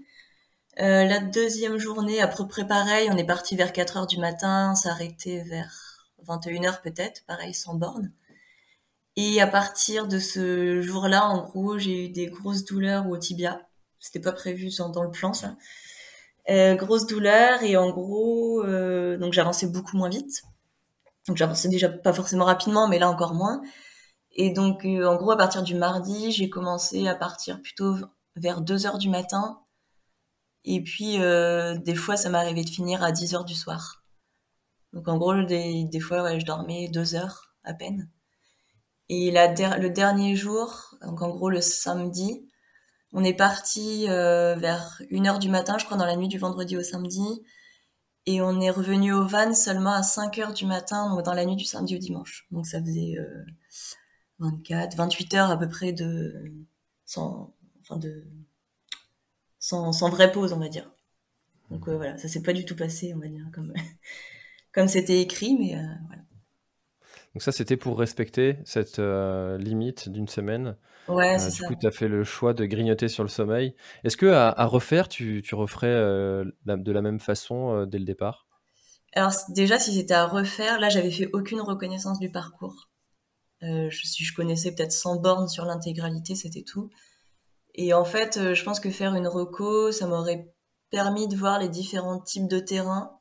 Euh, la deuxième journée, à peu près pareil, on est parti vers 4 heures du matin, s'arrêter vers 21 heures peut-être, pareil, 100 bornes. Et à partir de ce jour-là, en gros, j'ai eu des grosses douleurs au tibia. C'était pas prévu dans le plan, ça. Euh, grosses douleurs et en gros, euh, donc j'avançais beaucoup moins vite. Donc j'avançais déjà pas forcément rapidement, mais là encore moins. Et donc, euh, en gros, à partir du mardi, j'ai commencé à partir plutôt vers 2 heures du matin. Et puis, euh, des fois, ça m'arrivait de finir à 10 heures du soir. Donc, en gros, des, des fois, ouais, je dormais 2 heures à peine. Et la le dernier jour, donc en gros le samedi, on est parti euh, vers 1 heure du matin, je crois, dans la nuit du vendredi au samedi. Et on est revenu au van seulement à 5 heures du matin, donc dans la nuit du samedi au dimanche. Donc ça faisait 24, 28 heures à peu près de sans, enfin de sans, sans vraie pause, on va dire. Donc euh, voilà, ça s'est pas du tout passé, on va dire, comme <laughs> comme c'était écrit, mais euh, voilà. Donc ça, c'était pour respecter cette euh, limite d'une semaine. Ouais, c'est ça. Du coup, tu as fait le choix de grignoter sur le sommeil. Est-ce que à, refaire, tu, tu referais de la même façon dès le départ? Alors déjà, si c'était à refaire, là, j'avais fait aucune reconnaissance du parcours. Je, si je connaissais peut-être 100 bornes sur l'intégralité, c'était tout. Et en fait, euh, je pense que faire une reco, ça m'aurait permis de voir les différents types de terrains,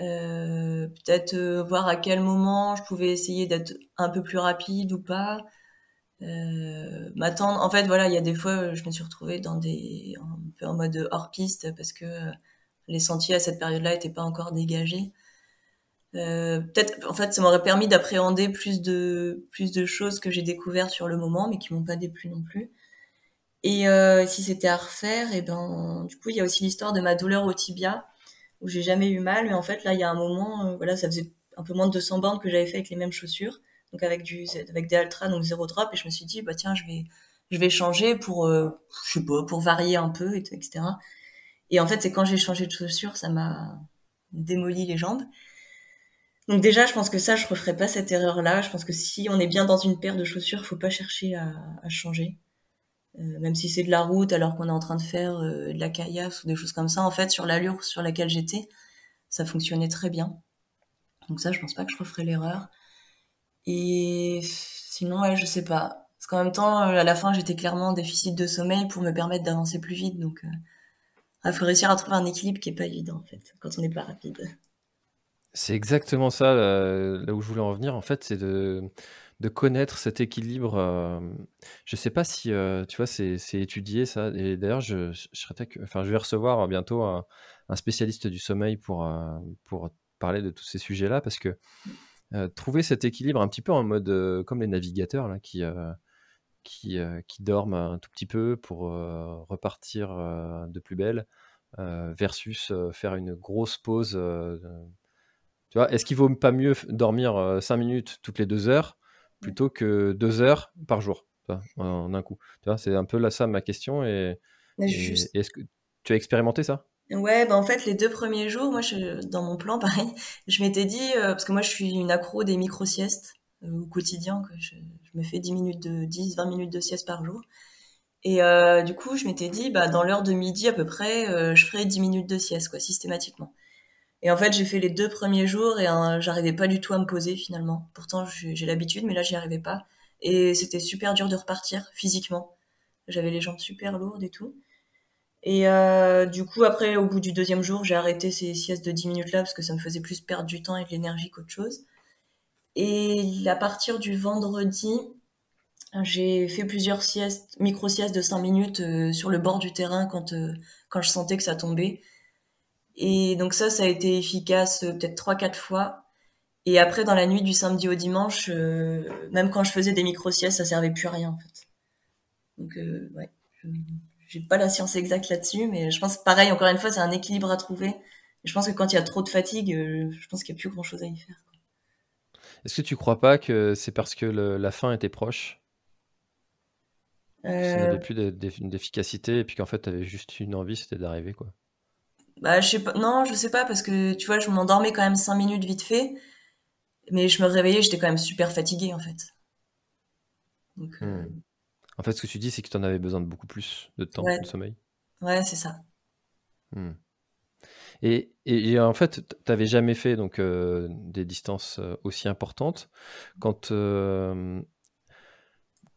euh, peut-être euh, voir à quel moment je pouvais essayer d'être un peu plus rapide ou pas. Euh, m'attendre. En fait, voilà, il y a des fois, je me suis retrouvée dans des un peu en mode hors piste parce que les sentiers à cette période-là étaient pas encore dégagés. Euh, peut-être, en fait, ça m'aurait permis d'appréhender plus de plus de choses que j'ai découvertes sur le moment, mais qui m'ont pas déplu non plus. Et euh, si c'était à refaire, et eh ben, du coup, il y a aussi l'histoire de ma douleur au tibia, où j'ai jamais eu mal, mais en fait, là, il y a un moment, euh, voilà, ça faisait un peu moins de 200 bornes que j'avais fait avec les mêmes chaussures, donc avec du, avec des Altra, donc zéro drop, et je me suis dit, bah tiens, je vais, je vais changer pour, euh, je sais pas, pour varier un peu, etc. Et en fait, c'est quand j'ai changé de chaussures, ça m'a démoli les jambes. Donc déjà, je pense que ça, je referai pas cette erreur-là. Je pense que si on est bien dans une paire de chaussures, faut pas chercher à, à changer. Euh, même si c'est de la route alors qu'on est en train de faire euh, de la caillasse ou des choses comme ça, en fait, sur l'allure sur laquelle j'étais, ça fonctionnait très bien. Donc ça, je pense pas que je referai l'erreur. Et sinon, ouais, je sais pas. Parce qu'en même temps, euh, à la fin, j'étais clairement en déficit de sommeil pour me permettre d'avancer plus vite. Donc, il faut réussir à trouver un équilibre qui est pas évident, en fait, quand on n'est pas rapide. C'est exactement ça, là, où je voulais en venir, en fait, c'est de de connaître cet équilibre. Euh, je sais pas si, euh, tu vois, c'est étudié ça. Et d'ailleurs, je, je, enfin, je vais recevoir bientôt un, spécialiste du sommeil pour, euh, pour parler de tous ces sujets-là, parce que trouver cet équilibre un petit peu en mode comme les navigateurs qui, dorment un tout petit peu pour repartir de plus belle, versus faire une grosse pause. tu vois, est-ce qu'il vaut pas mieux dormir 5 minutes toutes les deux heures plutôt que deux heures par jour, en un coup. C'est un peu là ça ma question. Et, est-ce que tu as expérimenté ça? Ouais, bah en fait, les deux premiers jours, moi, je, dans mon plan, <laughs> pareil, je m'étais dit, euh, parce que moi, je suis une accro des micro-siestes euh, au quotidien, que je, me fais 10 minutes de 10, 20 minutes de sieste par jour. Et euh, du coup, je m'étais dit, bah, dans l'heure de midi à peu près, je ferai 10 minutes de sieste, quoi, systématiquement. Et en fait, j'ai fait les deux premiers jours et hein, j'arrivais pas du tout à me poser finalement. Pourtant, j'ai l'habitude, mais là, j'y arrivais pas. Et c'était super dur de repartir physiquement. J'avais les jambes super lourdes et tout. Et euh, du coup, après, au bout du deuxième jour, j'ai arrêté ces siestes de 10 minutes là parce que ça me faisait plus perdre du temps et de l'énergie qu'autre chose. Et à partir du vendredi, j'ai fait plusieurs siestes, micro-siestes de 5 minutes euh, sur le bord du terrain quand, euh, quand je sentais que ça tombait. Et donc ça, ça a été efficace euh, peut-être trois, quatre fois. Et après, dans la nuit du samedi au dimanche, euh, même quand je faisais des micro-siestes, ça servait plus à rien en fait. Donc euh, ouais, j'ai pas la science exacte là-dessus, mais je pense pareil, encore une fois, c'est un équilibre à trouver. Et je pense que quand il y a trop de fatigue, je pense qu'il n'y a plus grand-chose à y faire. Est-ce que tu crois pas que c'est parce que la fin était proche? Ça n'avait plus d'efficacité et puis qu'en fait, tu avais juste une envie, c'était d'arriver quoi bah, je sais pas. Non, je sais pas parce que tu vois, je m'endormais quand même cinq minutes vite fait, mais je me réveillais, j'étais quand même super fatiguée en fait. Euh, hmm. En fait, ce que tu dis, c'est que tu en avais besoin de beaucoup plus de temps de sommeil. Ouais, c'est ça. Hmm. Et, et, en fait, tu n'avais jamais fait donc euh, des distances euh, aussi importantes. Quand,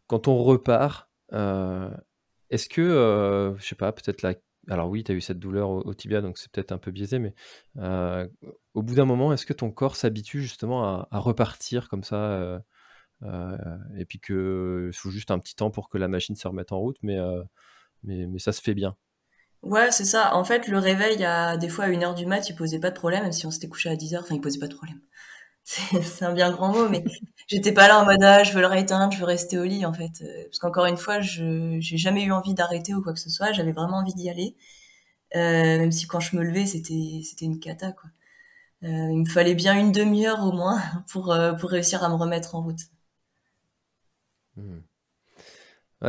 quand on repart, est-ce que, je sais pas, peut-être la alors oui, tu as eu cette douleur au, tibia, donc c'est peut-être un peu biaisé, mais au bout d'un moment, est-ce que ton corps s'habitue justement à, repartir comme ça Et puis qu'il faut juste un petit temps pour que la machine se remette en route, mais, mais, ça se fait bien? Ouais, c'est ça. En fait, le réveil, des fois à 1h du mat, il posait pas de problème, même si on s'était couché à 10h, enfin, il posait pas de problème. C'est un bien grand mot, mais j'étais pas là en mode ah, je veux le réteindre, je veux rester au lit en fait. Euh, parce qu'encore une fois, je j'ai jamais eu envie d'arrêter ou quoi que ce soit. J'avais vraiment envie d'y aller, euh, même si quand je me levais, c'était c'était une cata quoi. Euh, il me fallait bien une demi-heure au moins <laughs> pour pour réussir à me remettre en route. Hmm.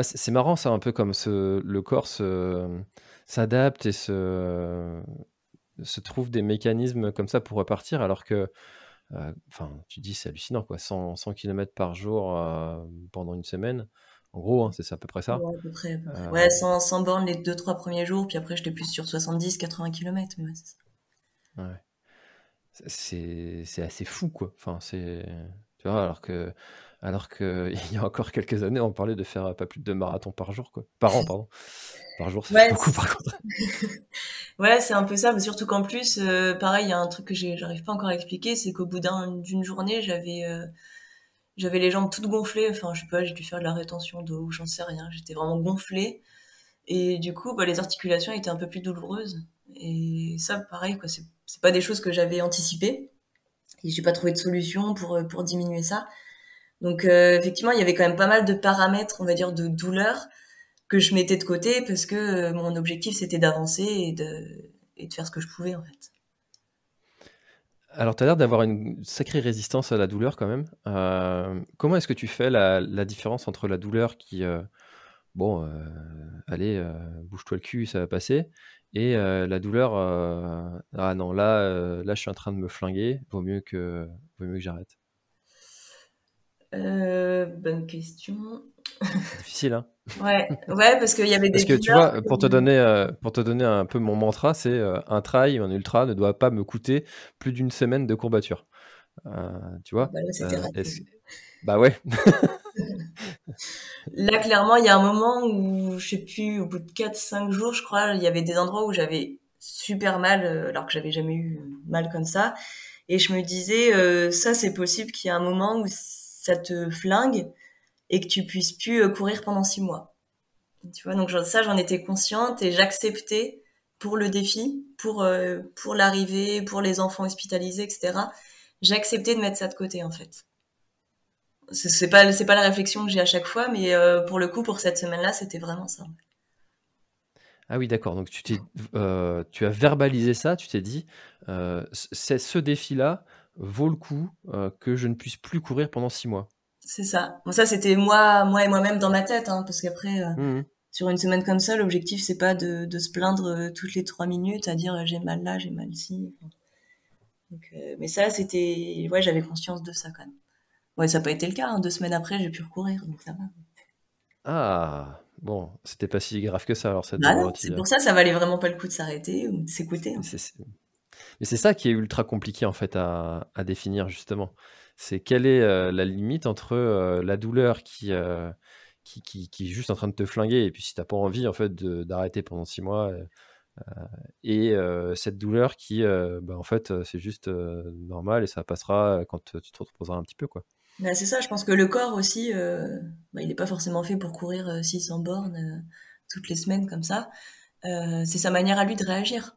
c'est marrant ça, un peu comme le corps s'adapte et se, se trouve des mécanismes comme ça pour repartir, alors que enfin, tu dis, c'est hallucinant, quoi. 100, 100 km par jour euh, pendant une semaine. En gros, hein, c'est à peu près ça. Ouais, à peu près. Euh, ouais, 100, bornes les 2-3 premiers jours, puis après, j'étais plus sur 70-80 km. Mais ouais, c'est ça. Ouais. C'est assez fou, quoi. Enfin, c'est. Tu vois, alors que. Alors qu'il <laughs> y a encore quelques années, on parlait de faire pas plus de deux marathons par jour, quoi. Par an, pardon. Par jour, c'est beaucoup, par contre. <laughs> ouais, c'est un peu ça, mais surtout qu'en plus, euh, pareil, il y a un truc que j'arrive pas encore à expliquer, c'est qu'au bout d'une journée, j'avais euh, j'avais les jambes toutes gonflées. Enfin, je sais pas, j'ai dû faire de la rétention d'eau, j'en sais rien. J'étais vraiment gonflée. Et du coup, bah, les articulations étaient un peu plus douloureuses. Et ça, pareil, quoi, c'est pas des choses que j'avais anticipées. et j'ai pas trouvé de solution pour pour diminuer ça. Donc effectivement, il y avait quand même pas mal de paramètres, on va dire, de douleur que je mettais de côté parce que mon objectif c'était d'avancer et de faire ce que je pouvais en fait. Alors, tu as l'air d'avoir une sacrée résistance à la douleur quand même. Euh, comment est-ce que tu fais la, différence entre la douleur qui, euh, bon, euh, allez, bouge-toi le cul, ça va passer, et la douleur, ah non, là, là, je suis en train de me flinguer, vaut mieux que, vaut mieux que j'arrête. Bonne question. Difficile, hein <laughs> Ouais, ouais, parce qu'il y avait des. Parce que tu vois, pour te donner, euh, pour te donner un peu mon mantra, c'est euh, un trail, un ultra ne doit pas me coûter plus d'une semaine de courbature. Euh, tu vois bah, là, bah ouais. <laughs> là, clairement, il y a un moment où, je sais plus, au bout de 4-5 jours, je crois, il y avait des endroits où j'avais super mal, alors que j'avais jamais eu mal comme ça. Et je me disais, ça, c'est possible qu'il y ait un moment où ça te flingue et que tu puisses plus euh, courir pendant six mois. Tu vois, donc ça, j'en étais consciente et j'acceptais pour le défi, pour euh, pour l'arrivée, pour les enfants hospitalisés, etc. J'acceptais de mettre ça de côté en fait. C'est pas c'est pas la réflexion que j'ai à chaque fois, mais euh, pour le coup, pour cette semaine-là, c'était vraiment ça. Ah oui, d'accord. Donc tu tu as verbalisé ça. Tu t'es dit, c'est ce défi-là vaut le coup que je ne puisse plus courir pendant six mois. C'est ça. Bon, ça, c'était moi, moi et moi-même dans ma tête, hein, parce qu'après, euh, mmh sur une semaine comme ça, l'objectif, c'est pas de, de, se plaindre euh, toutes les trois minutes à dire euh, j'ai mal là, j'ai mal ici. Donc, mais ça, c'était, ouais, j'avais conscience de ça quand même. Ouais, ça n'a pas été le cas. Hein. Deux semaines après, j'ai pu recourir, donc ça va. Ah, bon, c'était pas si grave que ça alors bah C'est pour ça, ça valait vraiment pas le coup de s'arrêter ou de s'écouter. Hein. Mais c'est ça qui est ultra compliqué en fait à, définir justement c'est quelle est la limite entre la douleur qui, qui, qui, est juste en train de te flinguer, et puis si tu n'as pas envie en fait d'arrêter pendant six mois, et cette douleur qui, bah, en fait, c'est juste normal et ça passera quand tu te reposeras un petit peu, quoi. Bah, c'est ça, je pense que le corps aussi, bah, il n'est pas forcément fait pour courir 600 bornes toutes les semaines comme ça. c'est sa manière à lui de réagir.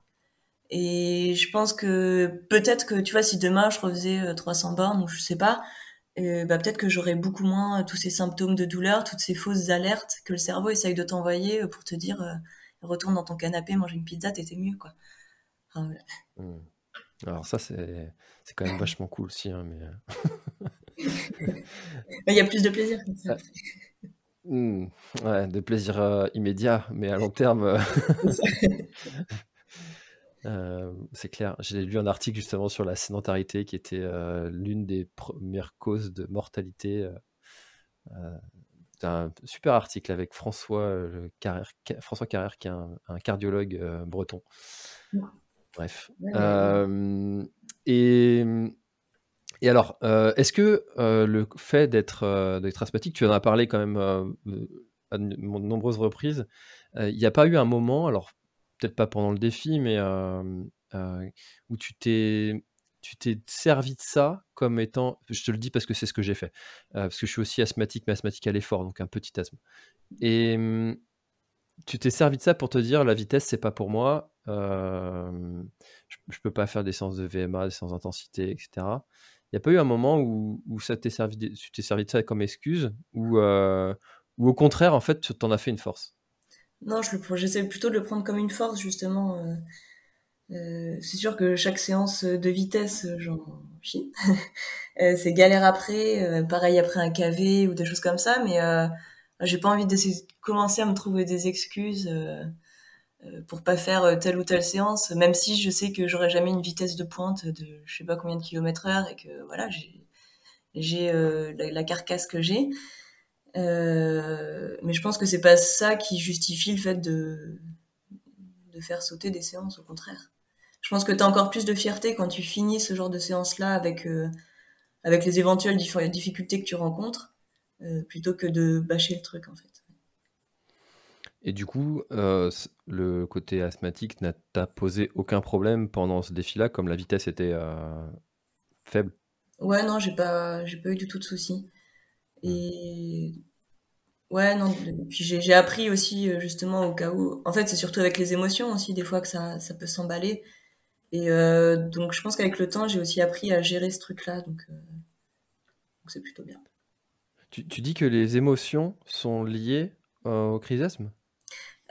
Et je pense que peut-être que, tu vois, si demain je refaisais 300 euh, bornes, ou je sais pas, euh, bah, peut-être que j'aurais beaucoup moins euh, tous ces symptômes de douleur, toutes ces fausses alertes que le cerveau essaye de t'envoyer pour te dire retourne dans ton canapé, mange une pizza, t'étais mieux, quoi. Mmh. Alors ça, c'est, c'est quand même vachement cool aussi. Hein, mais... <laughs> Il y a plus de plaisir comme ça. Mmh. ouais, de plaisir immédiat, mais à long terme. <laughs> Euh, c'est clair. J'ai lu un article justement sur la sédentarité qui était euh, l'une des premières causes de mortalité. Euh, c'est un super article avec François Carrère, François Carrère qui est un, cardiologue breton. Bref. et, et alors, est-ce que le fait d'être d'être asthmatique, tu en as parlé quand même à de nombreuses reprises, il n'y a pas eu un moment, alors peut-être pas pendant le défi, mais où tu t'es servi de ça comme étant, je te le dis parce que c'est ce que j'ai fait, parce que je suis aussi asthmatique, mais asthmatique à l'effort, donc un petit asthme. Et tu t'es servi de ça pour te dire la vitesse c'est pas pour moi, je, je, peux pas faire des séances de VMA, des séances d'intensité, etc. Il n'y a pas eu un moment où, ça servi, tu t'es servi de ça comme excuse, ou au contraire en fait tu t'en as fait une force? Non, je j'essaie plutôt de le prendre comme une force, justement. Euh, euh, c'est sûr que chaque séance de vitesse, j'en chie. <laughs> Euh, c'est galère après, pareil après un KV ou des choses comme ça, mais j'ai pas envie de commencer à me trouver des excuses pour pas faire telle ou telle séance, même si je sais que j'aurai jamais une vitesse de pointe de je sais pas combien de kilomètres heure et que voilà, j'ai la, la, carcasse que j'ai. Euh, mais je pense que c'est pas ça qui justifie le fait de, de faire sauter des séances, au contraire. Je pense que tu as encore plus de fierté quand tu finis ce genre de séance-là avec, euh, avec les éventuelles difficultés que tu rencontres, euh, plutôt que de bâcher le truc, en fait. Et du coup, le côté asthmatique n'a posé aucun problème pendant ce défi-là, comme la vitesse était faible? Ouais, non, j'ai pas, j'ai pas eu du tout de soucis. Et ouais, non. Puis j'ai appris aussi, euh, justement, au cas où. En fait, c'est surtout avec les émotions aussi, des fois, que ça, ça peut s'emballer. Et donc je pense qu'avec le temps, j'ai aussi appris à gérer ce truc-là, donc c'est plutôt bien. Tu, dis que les émotions sont liées au crisisme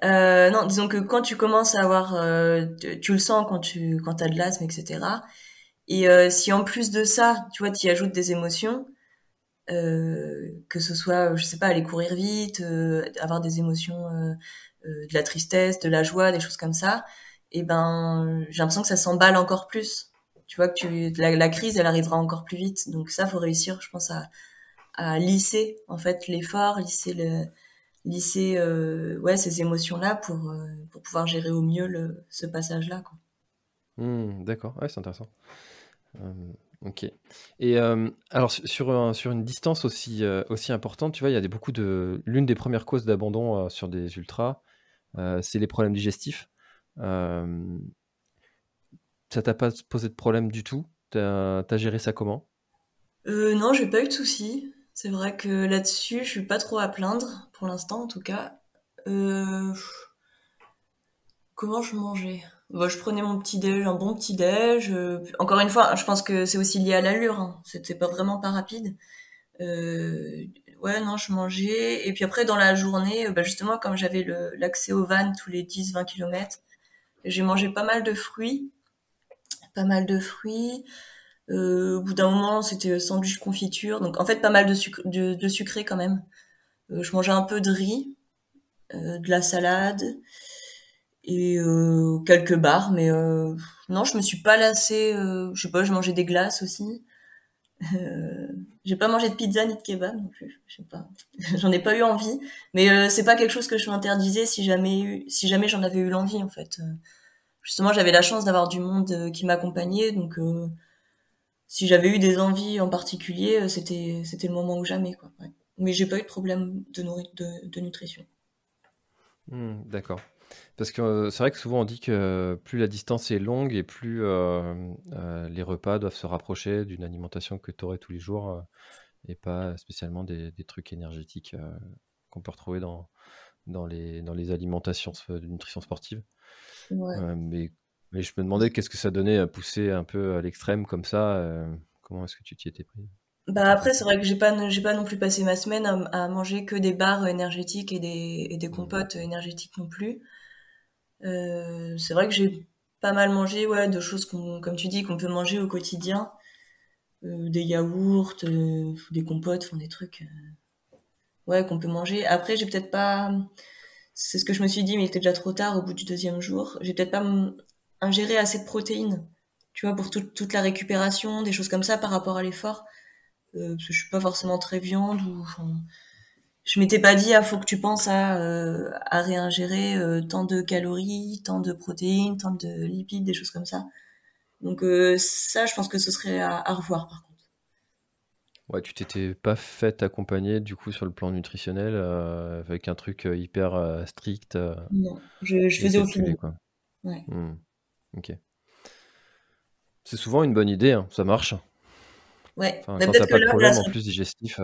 non, disons que quand tu commences à avoir, tu, le sens quand tu quand as de l'asthme, etc. Et si en plus de ça, tu vois, tu y ajoutes des émotions, euh, que ce soit, je sais pas, aller courir vite, euh, avoir des émotions, euh, de la tristesse, de la joie, des choses comme ça, et ben j'ai l'impression que ça s'emballe encore plus. Tu vois que tu, la, crise, elle arrivera encore plus vite. Donc ça, faut réussir, je pense, à, lisser en fait l'effort, lisser le, lisser ouais ces émotions-là pour pour pouvoir gérer au mieux le, ce passage-là. Mmh, d'accord, ouais, c'est intéressant. OK et alors sur sur une distance aussi, aussi importante, tu vois, il y a beaucoup de l'une des premières causes d'abandon, sur des ultras, c'est les problèmes digestifs. ça t'a pas posé de problème du tout? Tu as géré ça comment? Euh, non, j'ai pas eu de soucis. C'est vrai que là-dessus, je suis pas trop à plaindre, pour l'instant en tout cas. comment je mangeais? Bah, je prenais mon petit déj, un bon petit déj. Euh, encore une fois, je pense que c'est aussi lié à l'allure. Hein. C'était pas vraiment pas rapide. Euh, ouais, non, je mangeais. Et puis après, dans la journée, bah, justement, comme j'avais l'accès aux vannes tous les 10-20 km, j'ai mangé pas mal de fruits. Pas mal de fruits. Euh, au bout d'un moment, c'était sandwich confiture. Donc, en fait, pas mal de, sucre, de, sucré quand même. Euh, je mangeais un peu de riz, euh, de la salade et euh, quelques bars mais euh, non je me suis pas lassée euh, je sais pas je mangeais des glaces aussi. J'ai pas mangé de pizza ni de kebab non plus je sais pas. <laughs> J'en ai pas eu envie mais c'est pas quelque chose que je m'interdisais si jamais si jamais j'en avais eu l'envie en fait. Justement j'avais la chance d'avoir du monde qui m'accompagnait donc si j'avais eu des envies en particulier c'était c'était le moment ou jamais quoi mais j'ai pas eu de problème de, de, de nutrition. Mmh, d'accord parce que euh, c'est vrai que souvent on dit que plus la distance est longue et plus euh, euh, les repas doivent se rapprocher d'une alimentation que tu aurais tous les jours et pas spécialement des, trucs énergétiques qu'on peut retrouver dans, dans, les, dans les alimentations de nutrition sportive. mais, mais je me demandais qu'est-ce que ça donnait à pousser un peu à l'extrême comme ça. comment est-ce que tu t'y étais pris? Bah après, c'est vrai que j'ai pas, j'ai pas non plus passé ma semaine à, manger que des barres énergétiques et des, et des mmh. compotes énergétiques non plus. Euh, c'est vrai que j'ai pas mal mangé, ouais, de choses comme tu dis, qu'on peut manger au quotidien. Euh, des yaourts, euh, des compotes, enfin des trucs, ouais, qu'on peut manger. Après, j'ai peut-être pas, c'est ce que je me suis dit, mais il était déjà trop tard au bout du deuxième jour. J'ai peut-être pas ingéré assez de protéines, tu vois, pour toute la récupération, des choses comme ça par rapport à l'effort. parce que je suis pas forcément très viande ou, je m'étais pas dit ah faut que tu penses à euh, à réingérer euh, tant de calories, tant de protéines, tant de lipides, des choses comme ça. Donc euh, ça, je pense que ce serait à, revoir par contre. Ouais, tu t'étais pas fait accompagner du coup sur le plan nutritionnel avec un truc hyper strict. non, je, je faisais au feeling. Ouais. Hmm. Ok. C'est souvent une bonne idée, hein, ça marche. Ouais. Enfin, quand t'as pas de problème en plus digestif.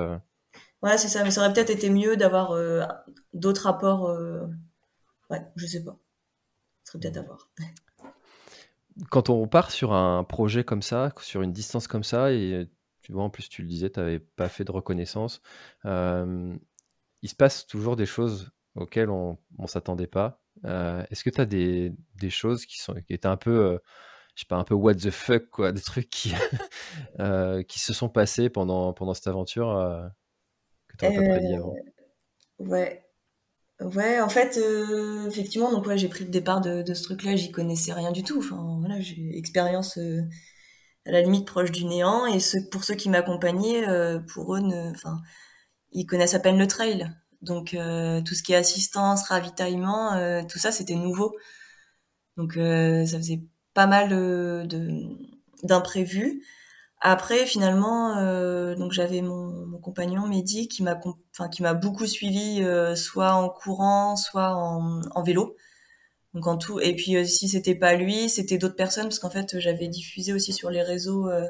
Ouais, c'est ça, mais ça aurait peut-être été mieux d'avoir euh, d'autres rapports. Euh, ouais, je sais pas. Ça serait peut-être à voir. <laughs> Quand on part sur un projet comme ça, sur une distance comme ça, et tu vois, en plus, tu le disais, tu n'avais pas fait de reconnaissance, euh, il se passe toujours des choses auxquelles on ne s'attendait pas. Est-ce que tu as des, des, choses qui, sont, qui étaient un peu je sais pas, un peu what the fuck, quoi, des trucs qui, <laughs> qui se sont passés pendant, pendant cette aventure ouais. Ouais, en fait, euh, effectivement, donc ouais, j'ai pris le départ de, ce truc-là, j'y connaissais rien du tout. Enfin, voilà, j'ai expérience euh, à la limite proche du néant. Et ce, pour ceux qui m'accompagnaient, pour eux, enfin, ils connaissent à peine le trail. Donc tout ce qui est assistance, ravitaillement, tout ça, c'était nouveau. Donc ça faisait pas mal de d'imprévus. Après, finalement, euh, donc j'avais mon, mon, compagnon Mehdi qui m'a, enfin qui m'a beaucoup suivi, euh, soit en courant, soit en, en, vélo. Donc en tout. Et puis euh, si c'était pas lui, c'était d'autres personnes parce qu'en fait j'avais diffusé aussi sur les réseaux. Euh,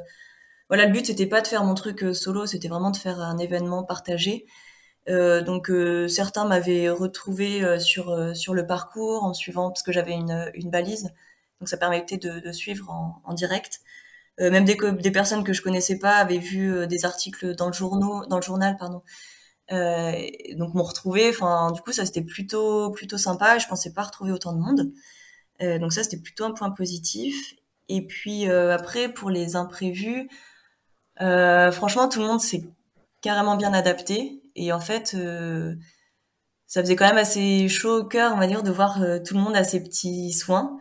voilà, le but c'était pas de faire mon truc euh, solo, c'était vraiment de faire un événement partagé. donc certains m'avaient retrouvé sur sur le parcours en suivant parce que j'avais une, une balise Donc ça permettait de, de suivre en, en direct. Euh, même des, des personnes que je connaissais pas avaient vu euh, des articles dans le journal, dans le journal, pardon. Euh, donc m'ont retrouvé. Enfin, du coup, ça c'était plutôt plutôt sympa. Je pensais pas retrouver autant de monde. Euh, donc ça c'était plutôt un point positif. Et puis après pour les imprévus, franchement tout le monde s'est carrément bien adapté. Et en fait, ça faisait quand même assez chaud au cœur, on va dire, de voir tout le monde à ses petits soins.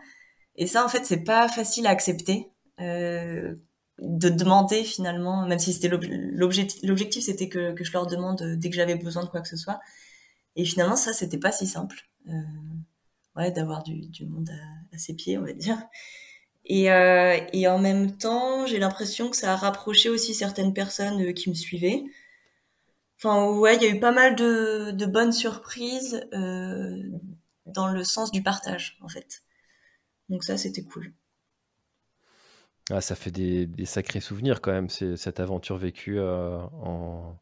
Et ça, en fait, c'est pas facile à accepter. Euh, de demander finalement, même si c'était l'objectif, c'était que, que, je leur demande dès que j'avais besoin de quoi que ce soit. Et finalement, ça, c'était pas si simple. Euh, ouais, d'avoir du, du, monde à, ses pieds, on va dire. Et, euh, et en même temps, j'ai l'impression que ça a rapproché aussi certaines personnes euh, qui me suivaient. Enfin, ouais, il y a eu pas mal de, de bonnes surprises euh, dans le sens du partage, en fait. Donc ça, c'était cool. Ah, ça fait des, sacrés souvenirs quand même, cette aventure vécue euh, en,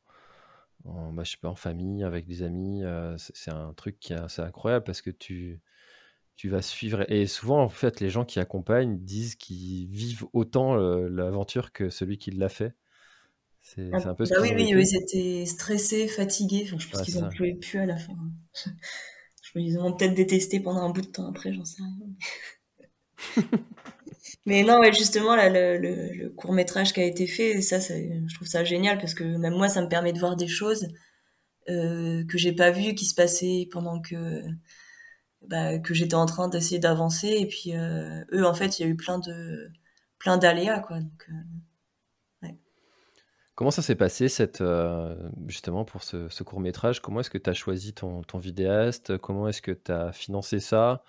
en, bah, je sais pas, en famille, avec des amis. Euh, c'est un truc qui est assez incroyable parce que tu, tu vas suivre. Et souvent, en fait, les gens qui accompagnent disent qu'ils vivent autant euh, l'aventure que celui qui l'a fait. C'est ah, un peu ce bah oui, oui, ils étaient stressés, fatigués. je pense qu'ils n'en pouvaient plus à la fin. <laughs> je me ils ont peut-être détesté pendant un bout de temps après, j'en sais rien. <laughs> Mais non, justement, le, court métrage qui a été fait, ça, je trouve ça génial parce que même moi, ça me permet de voir des choses euh, que j'ai pas vues, qui se passaient pendant que bah, j'étais en train d'essayer d'avancer. Et puis euh, eux, en fait, il y a eu plein de plein d'aléas, quoi. Euh. Comment ça s'est passé euh, justement pour ce, court métrage Comment est-ce que tu as choisi ton, vidéaste? Comment est-ce que tu as financé ça?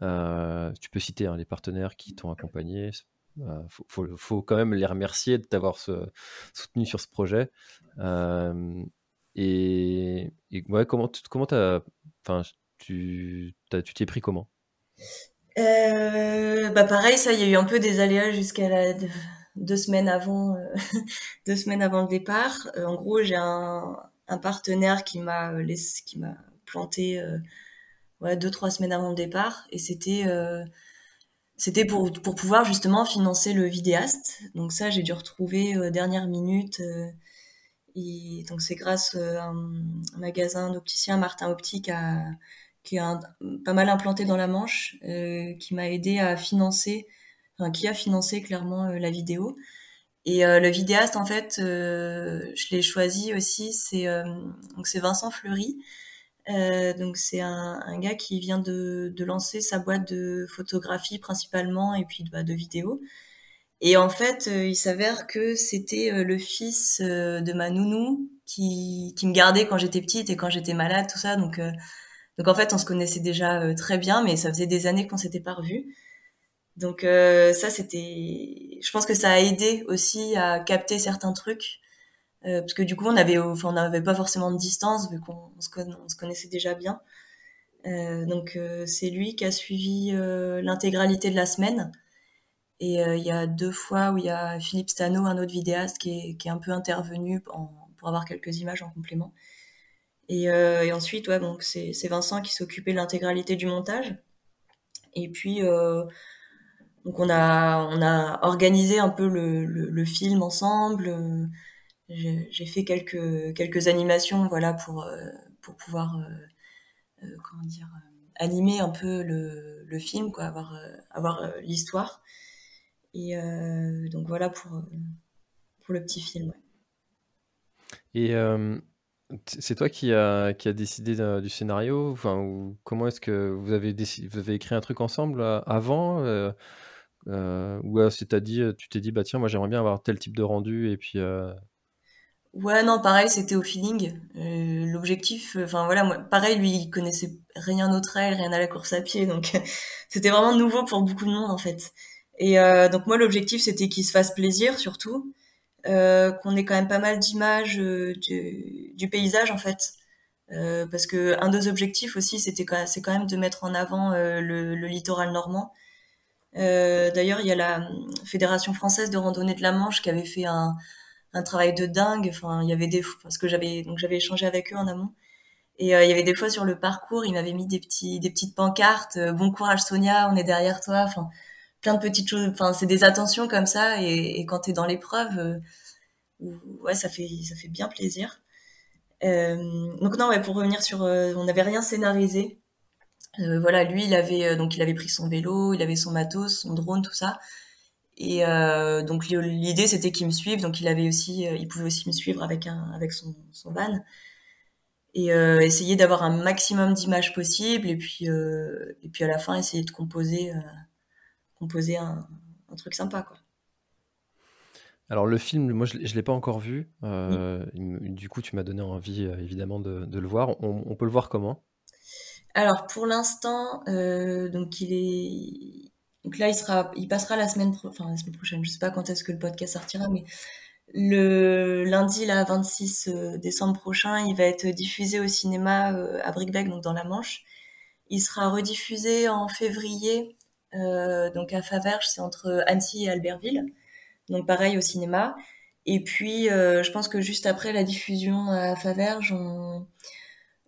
Tu peux citer hein, les partenaires qui t'ont accompagné. Il euh, faut, quand même les remercier de t'avoir soutenu sur ce projet. Euh, et, comment, comment as, tu t'es pris comment? Bah pareil, ça, il y a eu un peu des aléas jusqu'à deux semaines avant, <laughs> deux semaines avant le départ. en gros, j'ai un, partenaire qui m'a planté ouais, deux trois semaines avant le départ. Et c'était euh, c'était pour pour pouvoir justement financer le vidéaste. Donc ça j'ai dû retrouver euh, dernière minute euh, et donc c'est grâce à un, magasin d'opticien Martin Optique qui est pas mal implanté dans la Manche qui m'a aidé à financer enfin, qui a financé clairement la vidéo. Et le vidéaste en fait je l'ai choisi aussi c'est donc c'est Vincent Fleury euh, donc c'est un, un, gars qui vient de, de, lancer sa boîte de photographie principalement et puis bah, de vidéo. Et en fait, euh, il s'avère que c'était euh, le fils de ma nounou qui, qui me gardait quand j'étais petite et quand j'étais malade, tout ça. Donc, donc en fait, on se connaissait déjà très bien, mais ça faisait des années qu'on s'était pas revus. Donc ça, c'était, je pense que ça a aidé aussi à capter certains trucs euh, parce que du coup on avait enfin on n'avait pas forcément de distance vu qu'on se, on se connaissait déjà bien. Euh, donc euh, c'est lui qui a suivi euh, l'intégralité de la semaine. Et il y a deux fois où il y a Philippe Stano un autre vidéaste qui est, qui est un peu intervenu en, pour avoir quelques images en complément. Et, et ensuite ouais donc c'est Vincent qui s'occupait de l'intégralité du montage. Et puis donc on a on a organisé un peu le, le, le film ensemble j'ai fait quelques quelques animations voilà pour euh, pour pouvoir euh, euh, comment dire animer un peu le, le film quoi avoir avoir l'histoire. Et donc voilà pour pour le petit film et c'est toi qui a, qui a décidé du scénario? Enfin, comment est-ce que vous avez, décidé, vous avez écrit un truc ensemble avant Ou c'est dit, tu t'es dit, bah tiens, moi j'aimerais bien avoir tel type de rendu et puis Ouais, non, pareil, c'était au feeling. Euh, L'objectif, euh, enfin voilà, moi, pareil, lui, il connaissait rien au trail, rien à la course à pied, donc <laughs> c'était vraiment nouveau pour beaucoup de monde en fait. Et euh, donc moi, l'objectif, c'était qu'il se fasse plaisir surtout, euh, qu'on ait quand même pas mal d'images euh, du, du, paysage en fait, euh, parce que un des objectifs aussi, c'était c'est quand même de mettre en avant le, le, littoral normand. D'ailleurs, il y a la Fédération française de randonnée de la Manche qui avait fait un un travail de dingue. Enfin, il y avait des parce que j'avais donc j'avais échangé avec eux en amont. Et euh, il y avait des fois sur le parcours, ils m'avaient mis des petits des petites pancartes. Euh, bon courage Sonia, on est derrière toi. Enfin, plein de petites choses. Enfin, c'est des attentions comme ça. Et, et quand tu es dans l'épreuve, ouais, ça fait, ça fait bien plaisir. donc non, ouais, pour revenir sur, on n'avait rien scénarisé. voilà, lui, il avait donc il avait pris son vélo, il avait son matos, son drone, tout ça. Et euh, donc l'idée c'était qu'il me suive, donc il avait aussi, euh, il pouvait aussi me suivre avec un, avec son, son van et euh, essayer d'avoir un maximum d'images possibles et puis et puis à la fin essayer de composer composer un, un, truc sympa quoi. Alors le film, moi je, ne l'ai pas encore vu. Du coup, tu m'as donné envie évidemment de, de le voir. On, on, peut le voir comment? Alors pour l'instant, donc il est donc là, il sera, il passera la semaine, enfin la semaine prochaine. Je sais pas quand est-ce que le podcast sortira, mais le lundi, là, 26 euh, décembre prochain, il va être diffusé au cinéma euh, à Brickbeck, donc dans la Manche. Il sera rediffusé en février, euh, donc à Faverges, c'est entre Annecy et Albertville. Donc pareil au cinéma. Et puis, je pense que juste après la diffusion à Faverges, on,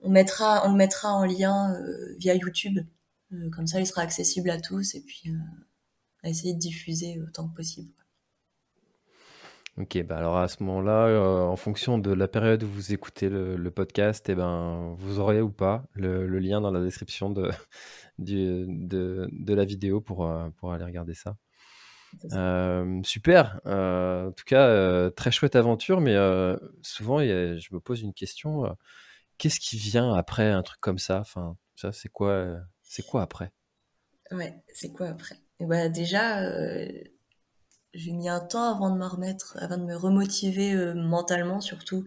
on mettra, on le mettra en lien via YouTube. Euh, comme ça, il sera accessible à tous et puis à euh, essayer de diffuser autant que possible. Ok, bah alors à ce moment-là, euh, en fonction de la période où vous écoutez le, podcast, eh ben, vous aurez ou pas le, lien dans la description de, <laughs> de, la vidéo pour, pour aller regarder ça. super. en tout cas, très chouette aventure, mais souvent, je me pose une question. Qu'est-ce qui vient après un truc comme ça? Enfin, ça, c'est quoi c'est quoi après? Ouais, c'est quoi après? Bah déjà, euh, j'ai mis un temps avant de me remettre, avant de me remotiver euh, mentalement surtout.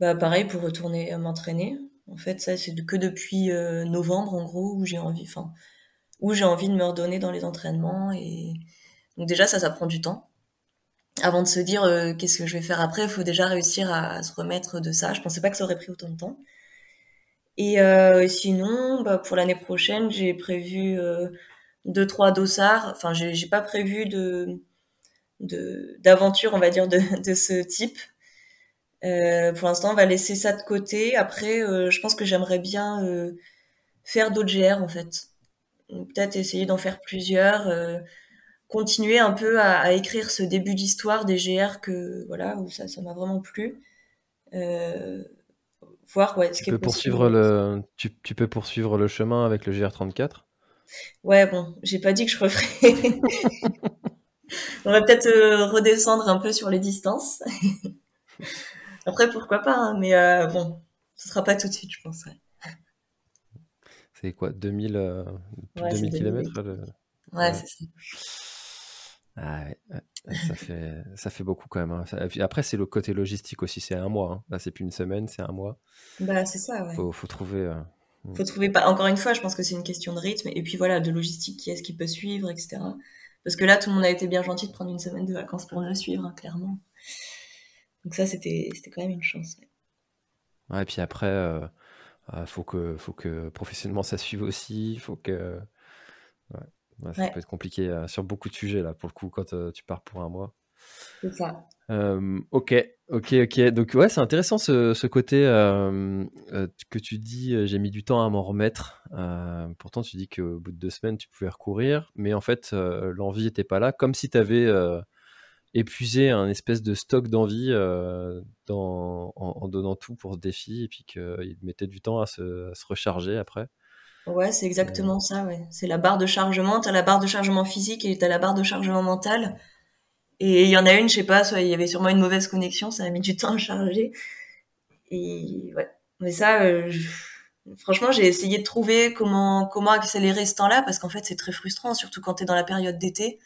Bah pareil pour retourner m'entraîner. En fait, ça c'est que depuis euh, novembre en gros où j'ai envie, j'ai envie de me redonner dans les entraînements et donc déjà ça ça prend du temps. Avant de se dire qu'est-ce que je vais faire après, il faut déjà réussir à, se remettre de ça. Je pensais pas que ça aurait pris autant de temps. Et euh, sinon, bah, pour l'année prochaine, j'ai prévu euh, deux trois dossards. Enfin, j'ai, j'ai pas prévu de, de d'aventure, on va dire, de, <laughs> de ce type. Euh, pour l'instant, on va laisser ça de côté. Après, euh, je pense que j'aimerais bien euh, faire d'autres GR en fait. Peut-être essayer d'en faire plusieurs. continuer un peu à, à, écrire ce début d'histoire des GR que voilà où ça ça m'a vraiment plu. Euh, voir ouais, ce tu peux poursuivre le tu, tu, peux poursuivre le chemin avec le GR34 ouais bon j'ai pas dit que je referais. <laughs> On va peut-être euh, redescendre un peu sur les distances. <laughs> Après pourquoi pas hein, mais euh, bon ce sera pas tout de suite je pense c'est quoi 2000 euh, 2000 km ouais, c'est ça. Ah ouais, ça fait, ça fait beaucoup quand même. Hein. après, c'est le côté logistique aussi. C'est un mois. Hein. Là, c'est plus une semaine, c'est un mois. Bah, c'est ça, ouais. Faut, faut trouver. Euh, hmm. Faut trouver pas. Encore une fois, je pense que c'est une question de rythme et puis voilà, de logistique. Qui est-ce qui peut suivre, etc. Parce que là, tout le monde a été bien gentil de prendre une semaine de vacances pour le suivre, hein, clairement. Donc ça, c'était, c'était quand même une chance. Ouais. et puis après, euh, euh, faut que, faut que professionnellement ça suive aussi. Faut que. Ouais ça peut être compliqué euh, sur beaucoup de sujets, là, pour le coup, quand euh, tu pars pour un mois. C'est ça. ok, ok, ok. Donc, ouais, c'est intéressant ce, côté euh, que tu dis, j'ai mis du temps à m'en remettre. pourtant, tu dis qu'au bout de deux semaines, tu pouvais recourir, mais en fait, l'envie n'était pas là, comme si tu avais épuisé un espèce de stock d'envie en, en, donnant tout pour ce défi, et puis qu'il mettait du temps à se, à se recharger après. Ouais, c'est exactement ça, ouais. C'est la barre de chargement, t'as la barre de chargement physique et t'as la barre de chargement mental. Et il y en a une, je sais pas, soit il y avait sûrement une mauvaise connexion, ça a mis du temps à charger. Et ouais. Mais ça, euh, franchement, j'ai essayé de trouver comment, comment accélérer ce temps-là parce qu'en fait, c'est très frustrant, surtout quand t'es dans la période d'été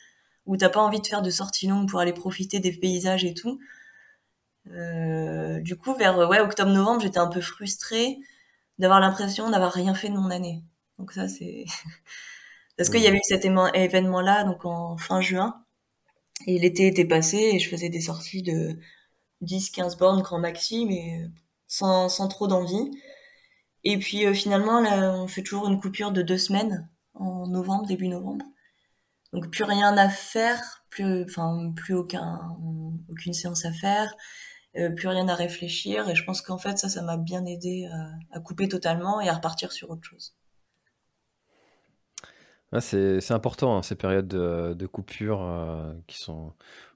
où t'as pas envie de faire de sorties longues pour aller profiter des paysages et tout. Euh, du coup, vers ouais, octobre-novembre, j'étais un peu frustrée d'avoir l'impression d'avoir rien fait de mon année. Donc ça, c'est <laughs> parce qu'il y avait eu cet événement-là, donc en fin juin, et l'été était passé et je faisais des sorties de 10-15 bornes grand maxi, mais sans, sans trop d'envie. Et puis euh, finalement, là, on fait toujours une coupure de deux semaines en novembre, début novembre. Donc plus rien à faire, plus, enfin plus aucun, aucune séance à faire. Euh, plus rien à réfléchir. Et je pense qu'en fait, ça, ça m'a bien aidé à, couper totalement et à repartir sur autre chose. c'est important, hein, ces périodes de, coupure qui sont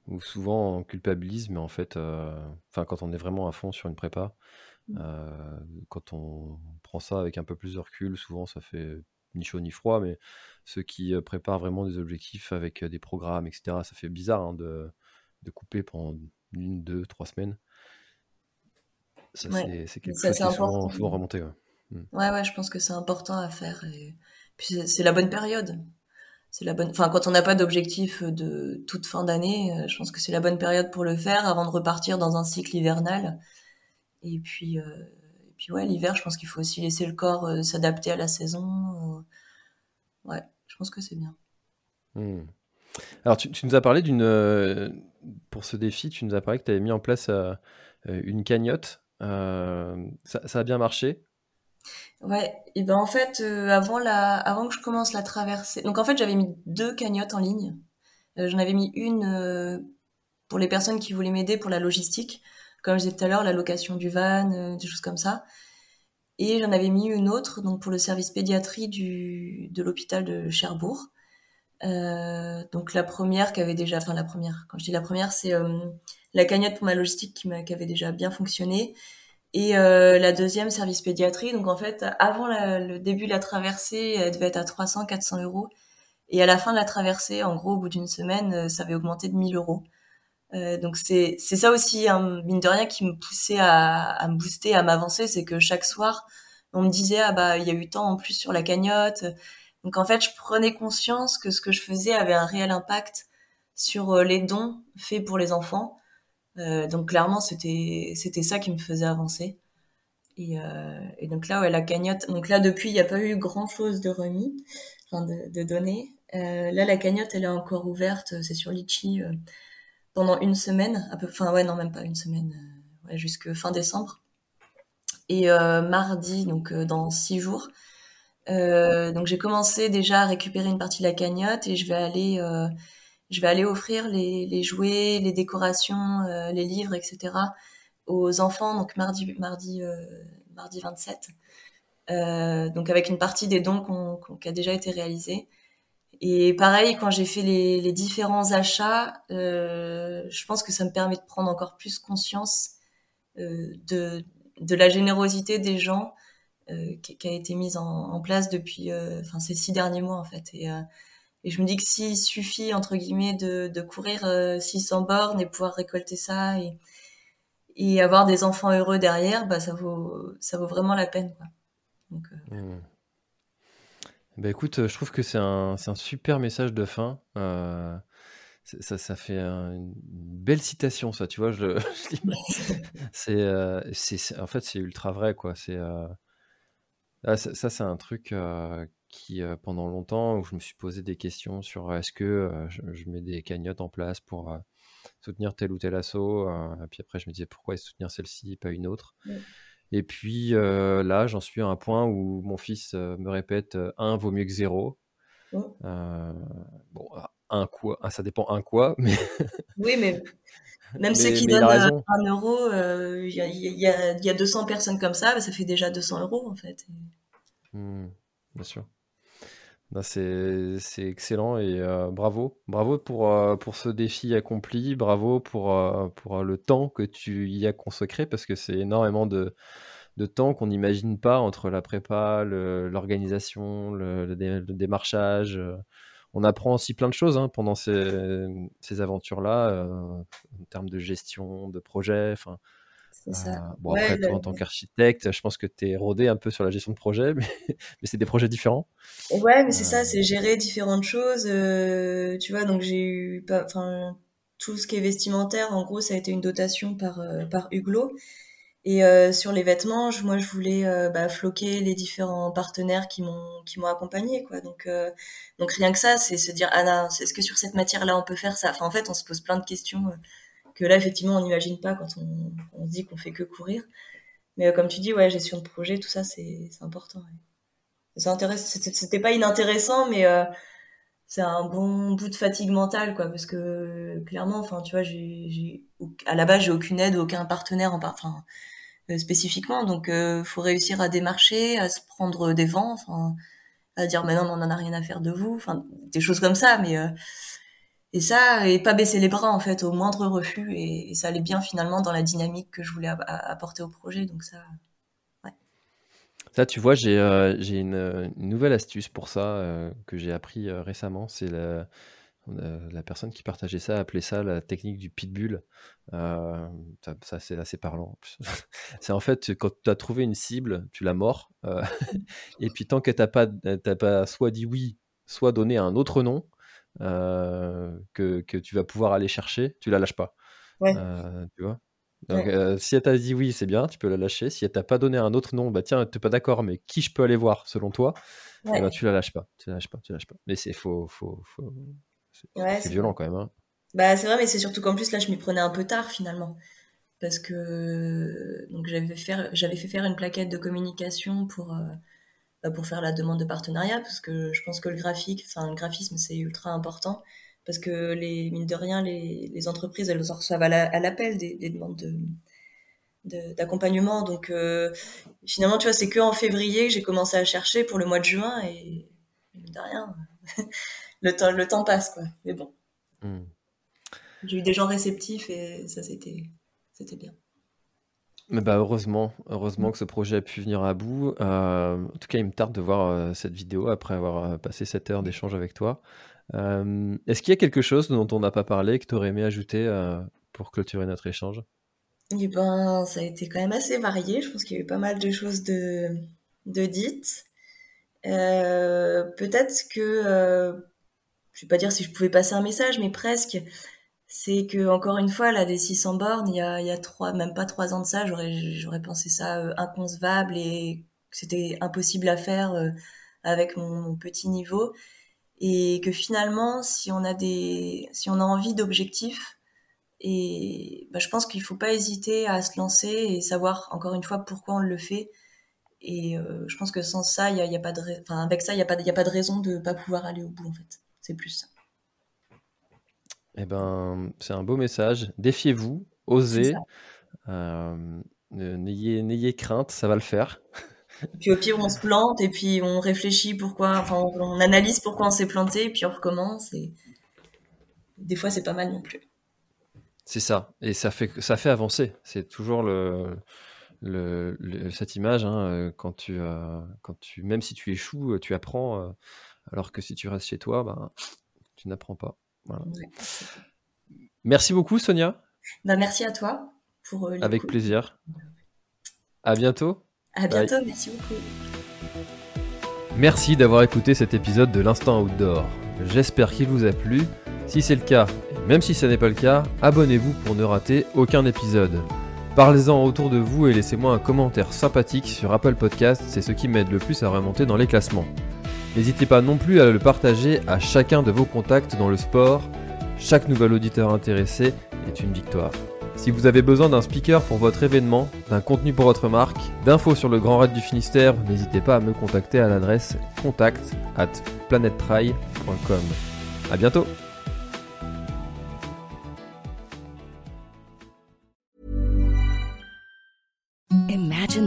où souvent on culpabilise, mais en fait, enfin quand on est vraiment à fond sur une prépa, mmh. quand on prend ça avec un peu plus de recul, souvent ça fait ni chaud ni froid, mais ceux qui préparent vraiment des objectifs avec des programmes, etc., ça fait bizarre hein, de, de couper pendant une, deux, trois semaines. c'est quelque chose qui est souvent, remonté. Mmh. Ouais. ouais. je pense que c'est important à faire. Et puis c'est la bonne période. C'est la bonne. Enfin, quand on n'a pas d'objectif de toute fin d'année, euh, je pense que c'est la bonne période pour le faire avant de repartir dans un cycle hivernal. Et puis, euh, et puis ouais, l'hiver, je pense qu'il faut aussi laisser le corps euh, s'adapter à la saison. ouais, je pense que c'est bien. Mmh. Alors, tu, nous as parlé d'une. Pour ce défi, tu nous as parlé que tu avais mis en place une cagnotte. ça, a bien marché? Ouais, et ben en fait, euh, avant la, avant que je commence la traversée, donc en fait j'avais mis deux cagnottes en ligne. Euh, j'en avais mis une euh, pour les personnes qui voulaient m'aider pour la logistique, comme je disais tout à l'heure, la location du van, des choses comme ça. Et j'en avais mis une autre, donc pour le service pédiatrie du, de l'hôpital de Cherbourg. Donc la première qui avait déjà, enfin la première, quand je dis la première, c'est la cagnotte pour ma logistique qui, qui avait déjà bien fonctionné. Et euh, la deuxième, service pédiatrie. Donc en fait, avant le début de la traversée, elle devait être à 300-400 euros. Et à la fin de la traversée, en gros, au bout d'une semaine, euh, ça avait augmenté de 1000 euros. Euh, donc c'est c'est ça aussi, hein, mine de rien, qui me poussait à, à me booster, à m'avancer, c'est que chaque soir, on me disait ah bah il y a eu tant en plus sur la cagnotte. Donc en fait, je prenais conscience que ce que je faisais avait un réel impact sur euh, les dons faits pour les enfants. Euh, donc clairement, c'était c'était ça qui me faisait avancer. Et, euh, et donc là, ouais, la cagnotte. Donc là, depuis, il n'y a pas eu grand chose de remis, enfin de, de données. Euh, là, la cagnotte, elle est encore ouverte. C'est sur Litchi euh, pendant une semaine, à peu. Enfin ouais, non, même pas une semaine, euh, ouais, jusque fin décembre. Et mardi, donc dans six jours. Donc j'ai commencé déjà à récupérer une partie de la cagnotte et je vais aller je vais aller offrir les, les jouets, les décorations, euh, les livres, etc. aux enfants, donc mardi, mardi, euh, mardi 27. Euh, donc avec une partie des dons qu'on, qui a déjà été réalisés. Et pareil, quand j'ai fait les, les différents achats, euh, je pense que ça me permet de prendre encore plus conscience euh, de, de la générosité des gens euh, qui, qui, a été mise en, en place depuis enfin ces six derniers mois en fait. Et, et je me dis que s'il suffit, entre guillemets, de, de courir euh, 600 bornes et pouvoir récolter ça et, et avoir des enfants heureux derrière, bah, ça, vaut, ça vaut vraiment la peine. Quoi. Donc, euh... mmh. bah, écoute, je trouve que c'est un, un, super message de fin. Euh, ça, ça, fait une belle citation, ça, tu vois. Je, <laughs> <laughs> c'est, euh, c'est, en fait, c'est ultra vrai, quoi. C'est, euh, ah, ça, ça c'est un truc qui, pendant longtemps, où je me suis posé des questions sur est-ce que je, mets des cagnottes en place pour soutenir tel ou tel assaut. et puis après, je me disais pourquoi soutenir celle-ci, pas une autre? Et puis là, j'en suis à un point où mon fils me répète un vaut mieux que zéro. bon, un quoi, ah, ça dépend un quoi, <laughs> mais. oui, mais même ceux qui donnent un euro, il y, y, y, a 200 personnes comme ça, bah, ça fait déjà 200 euros en fait. Mmh, bien sûr. Bah, c'est excellent et euh, bravo. Bravo pour, euh, pour ce défi accompli. Bravo pour, euh, pour le temps que tu y as consacré parce que c'est énormément de, de temps qu'on n'imagine pas entre la prépa, l'organisation, le, démarchage. On apprend aussi plein de choses hein, pendant ces, ces aventures-là en termes de gestion, de projet. Enfin, ça. Euh, bon, après, toi, en tant qu'architecte, je pense que tu es rodé un peu sur la gestion de projet, <laughs> mais, mais c'est des projets différents. Ouais, mais c'est ça, euh. c'est gérer différentes choses. Euh, tu vois, donc j'ai eu, enfin, tout ce qui est vestimentaire, en gros, ça a été une dotation par, par Huglot. Et sur les vêtements, je, moi, je voulais bah, floquer les différents partenaires qui m'ont qui m'ont accompagné, quoi. Donc donc rien que ça, c'est se dire ah non, est-ce que sur cette matière-là on peut faire ça? Enfin, en fait, on se pose plein de questions que là, effectivement, on n'imagine pas quand on, on, se dit qu'on fait que courir. Mais euh, comme tu dis, ouais, gestion de projet, tout ça, c'est important. Ouais. C'était pas inintéressant, mais euh, c'est un bon bout de fatigue mentale, quoi, parce que clairement, enfin, tu vois, j'ai, à la base, j'ai aucune aide, aucun partenaire, en, enfin, euh, spécifiquement, donc euh, faut réussir à démarcher, à se prendre des vents, enfin, à dire mais non, on n'en a rien à faire de vous, enfin des choses comme ça, mais et ça et pas baisser les bras en fait au moindre refus et, ça allait bien finalement dans la dynamique que je voulais apporter au projet, donc ça. Ça, tu vois, j'ai une, nouvelle astuce pour ça que j'ai appris récemment. C'est la, personne qui partageait ça appelait ça la technique du pitbull. Euh, ça, c'est assez parlant. <laughs> c'est en fait quand tu as trouvé une cible, tu la mords. Euh, <laughs> et puis tant que tu n'as pas, pas soit dit oui, soit donné un autre nom euh, que, que, tu vas pouvoir aller chercher, tu la lâches pas. tu vois donc, si elle t'a dit oui, c'est bien, tu peux la lâcher. Si elle t'a pas donné un autre nom, bah tiens, t'es pas d'accord, mais qui je peux aller voir selon toi? Eh ben, tu la lâches pas, tu la lâches pas, tu la lâches pas. Mais c'est faut, faut, faut, c'est violent quand même. Hein. Bah, c'est vrai, mais c'est surtout qu'en plus, là, je m'y prenais un peu tard finalement. Parce que donc j'avais fait, j'avais fait faire une plaquette de communication pour, euh, bah, pour faire la demande de partenariat, parce que je pense que le graphique, enfin le graphisme, c'est ultra important. Parce que les, mine de rien, les, les entreprises, elles reçoivent à l'appel des, des, demandes de, d'accompagnement. Donc euh, finalement, tu vois, c'est que en février que j'ai commencé à chercher pour le mois de juin et, mine de rien. Le temps, le temps passe, quoi. Mais bon. Hmm. J'ai eu des gens réceptifs et ça, c'était, c'était bien. Mais bah heureusement, heureusement que ce projet a pu venir à bout. Euh, en tout cas, il me tarde de voir euh, cette vidéo après avoir euh, passé cette heure d'échange avec toi. est-ce qu'il y a quelque chose dont on n'a pas parlé que tu aurais aimé ajouter pour clôturer notre échange? Eh ben, ça a été quand même assez varié. Je pense qu'il y a eu pas mal de choses de, de dites. peut-être que je vais pas dire si je pouvais passer un message, mais presque. C'est que encore une fois, là, des 600 bornes, il y a, y a trois, même pas trois ans de ça, j'aurais, pensé ça euh, inconcevable et que c'était impossible à faire euh, avec mon, petit niveau. Et que finalement, si on a des, si on a envie d'objectifs, et bah, je pense qu'il faut pas hésiter à se lancer et savoir encore une fois pourquoi on le fait. Et euh, je pense que sans ça, il y a, pas de, enfin avec ça, il y a pas, a pas de raison de pas pouvoir aller au bout en fait. C'est plus ça. Eh ben, c'est un beau message. Défiez-vous, osez, euh, n'ayez, n'ayez crainte, ça va le faire. puis au pire, on se plante et puis on réfléchit pourquoi, enfin, on analyse pourquoi on s'est planté, et puis on recommence. Et des fois, c'est pas mal non plus. C'est ça, et ça fait, ça fait avancer. C'est toujours le, le, cette image hein, euh, quand tu, euh, quand tu, même si tu échoues, tu apprends. Alors que si tu restes chez toi, ben, tu n'apprends pas. Merci beaucoup, Sonia. Bah, merci à toi. Pour, euh, Avec plaisir. À bientôt. À bientôt, merci beaucoup. Merci d'avoir écouté cet épisode de l'Instant Outdoor. J'espère qu'il vous a plu. Si c'est le cas, et même si ce n'est pas le cas, abonnez-vous pour ne rater aucun épisode. Parlez-en autour de vous et laissez-moi un commentaire sympathique sur Apple Podcast, c'est ce qui m'aide le plus à remonter dans les classements. N'hésitez pas non plus à le partager à chacun de vos contacts dans le sport. Chaque nouvel auditeur intéressé est une victoire. Si vous avez besoin d'un speaker pour votre événement, d'un contenu pour votre marque, d'infos sur le Grand Raid du Finistère, n'hésitez pas à me contacter à l'adresse contact at planettry.com. A bientôt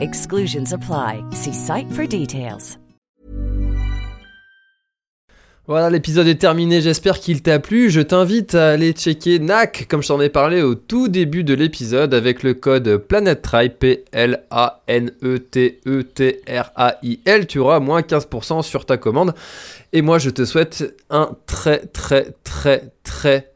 Exclusions apply. See site for details. Voilà, l'épisode est terminé, j'espère qu'il t'a plu. Je t'invite à aller checker NAC, comme je t'en ai parlé au tout début de l'épisode, avec le code PlanetTrail, P-L-A-N-E-T-E-T-R-A-I-L. Tu auras moins 15% sur ta commande. Et moi, je te souhaite un très, très, très, très,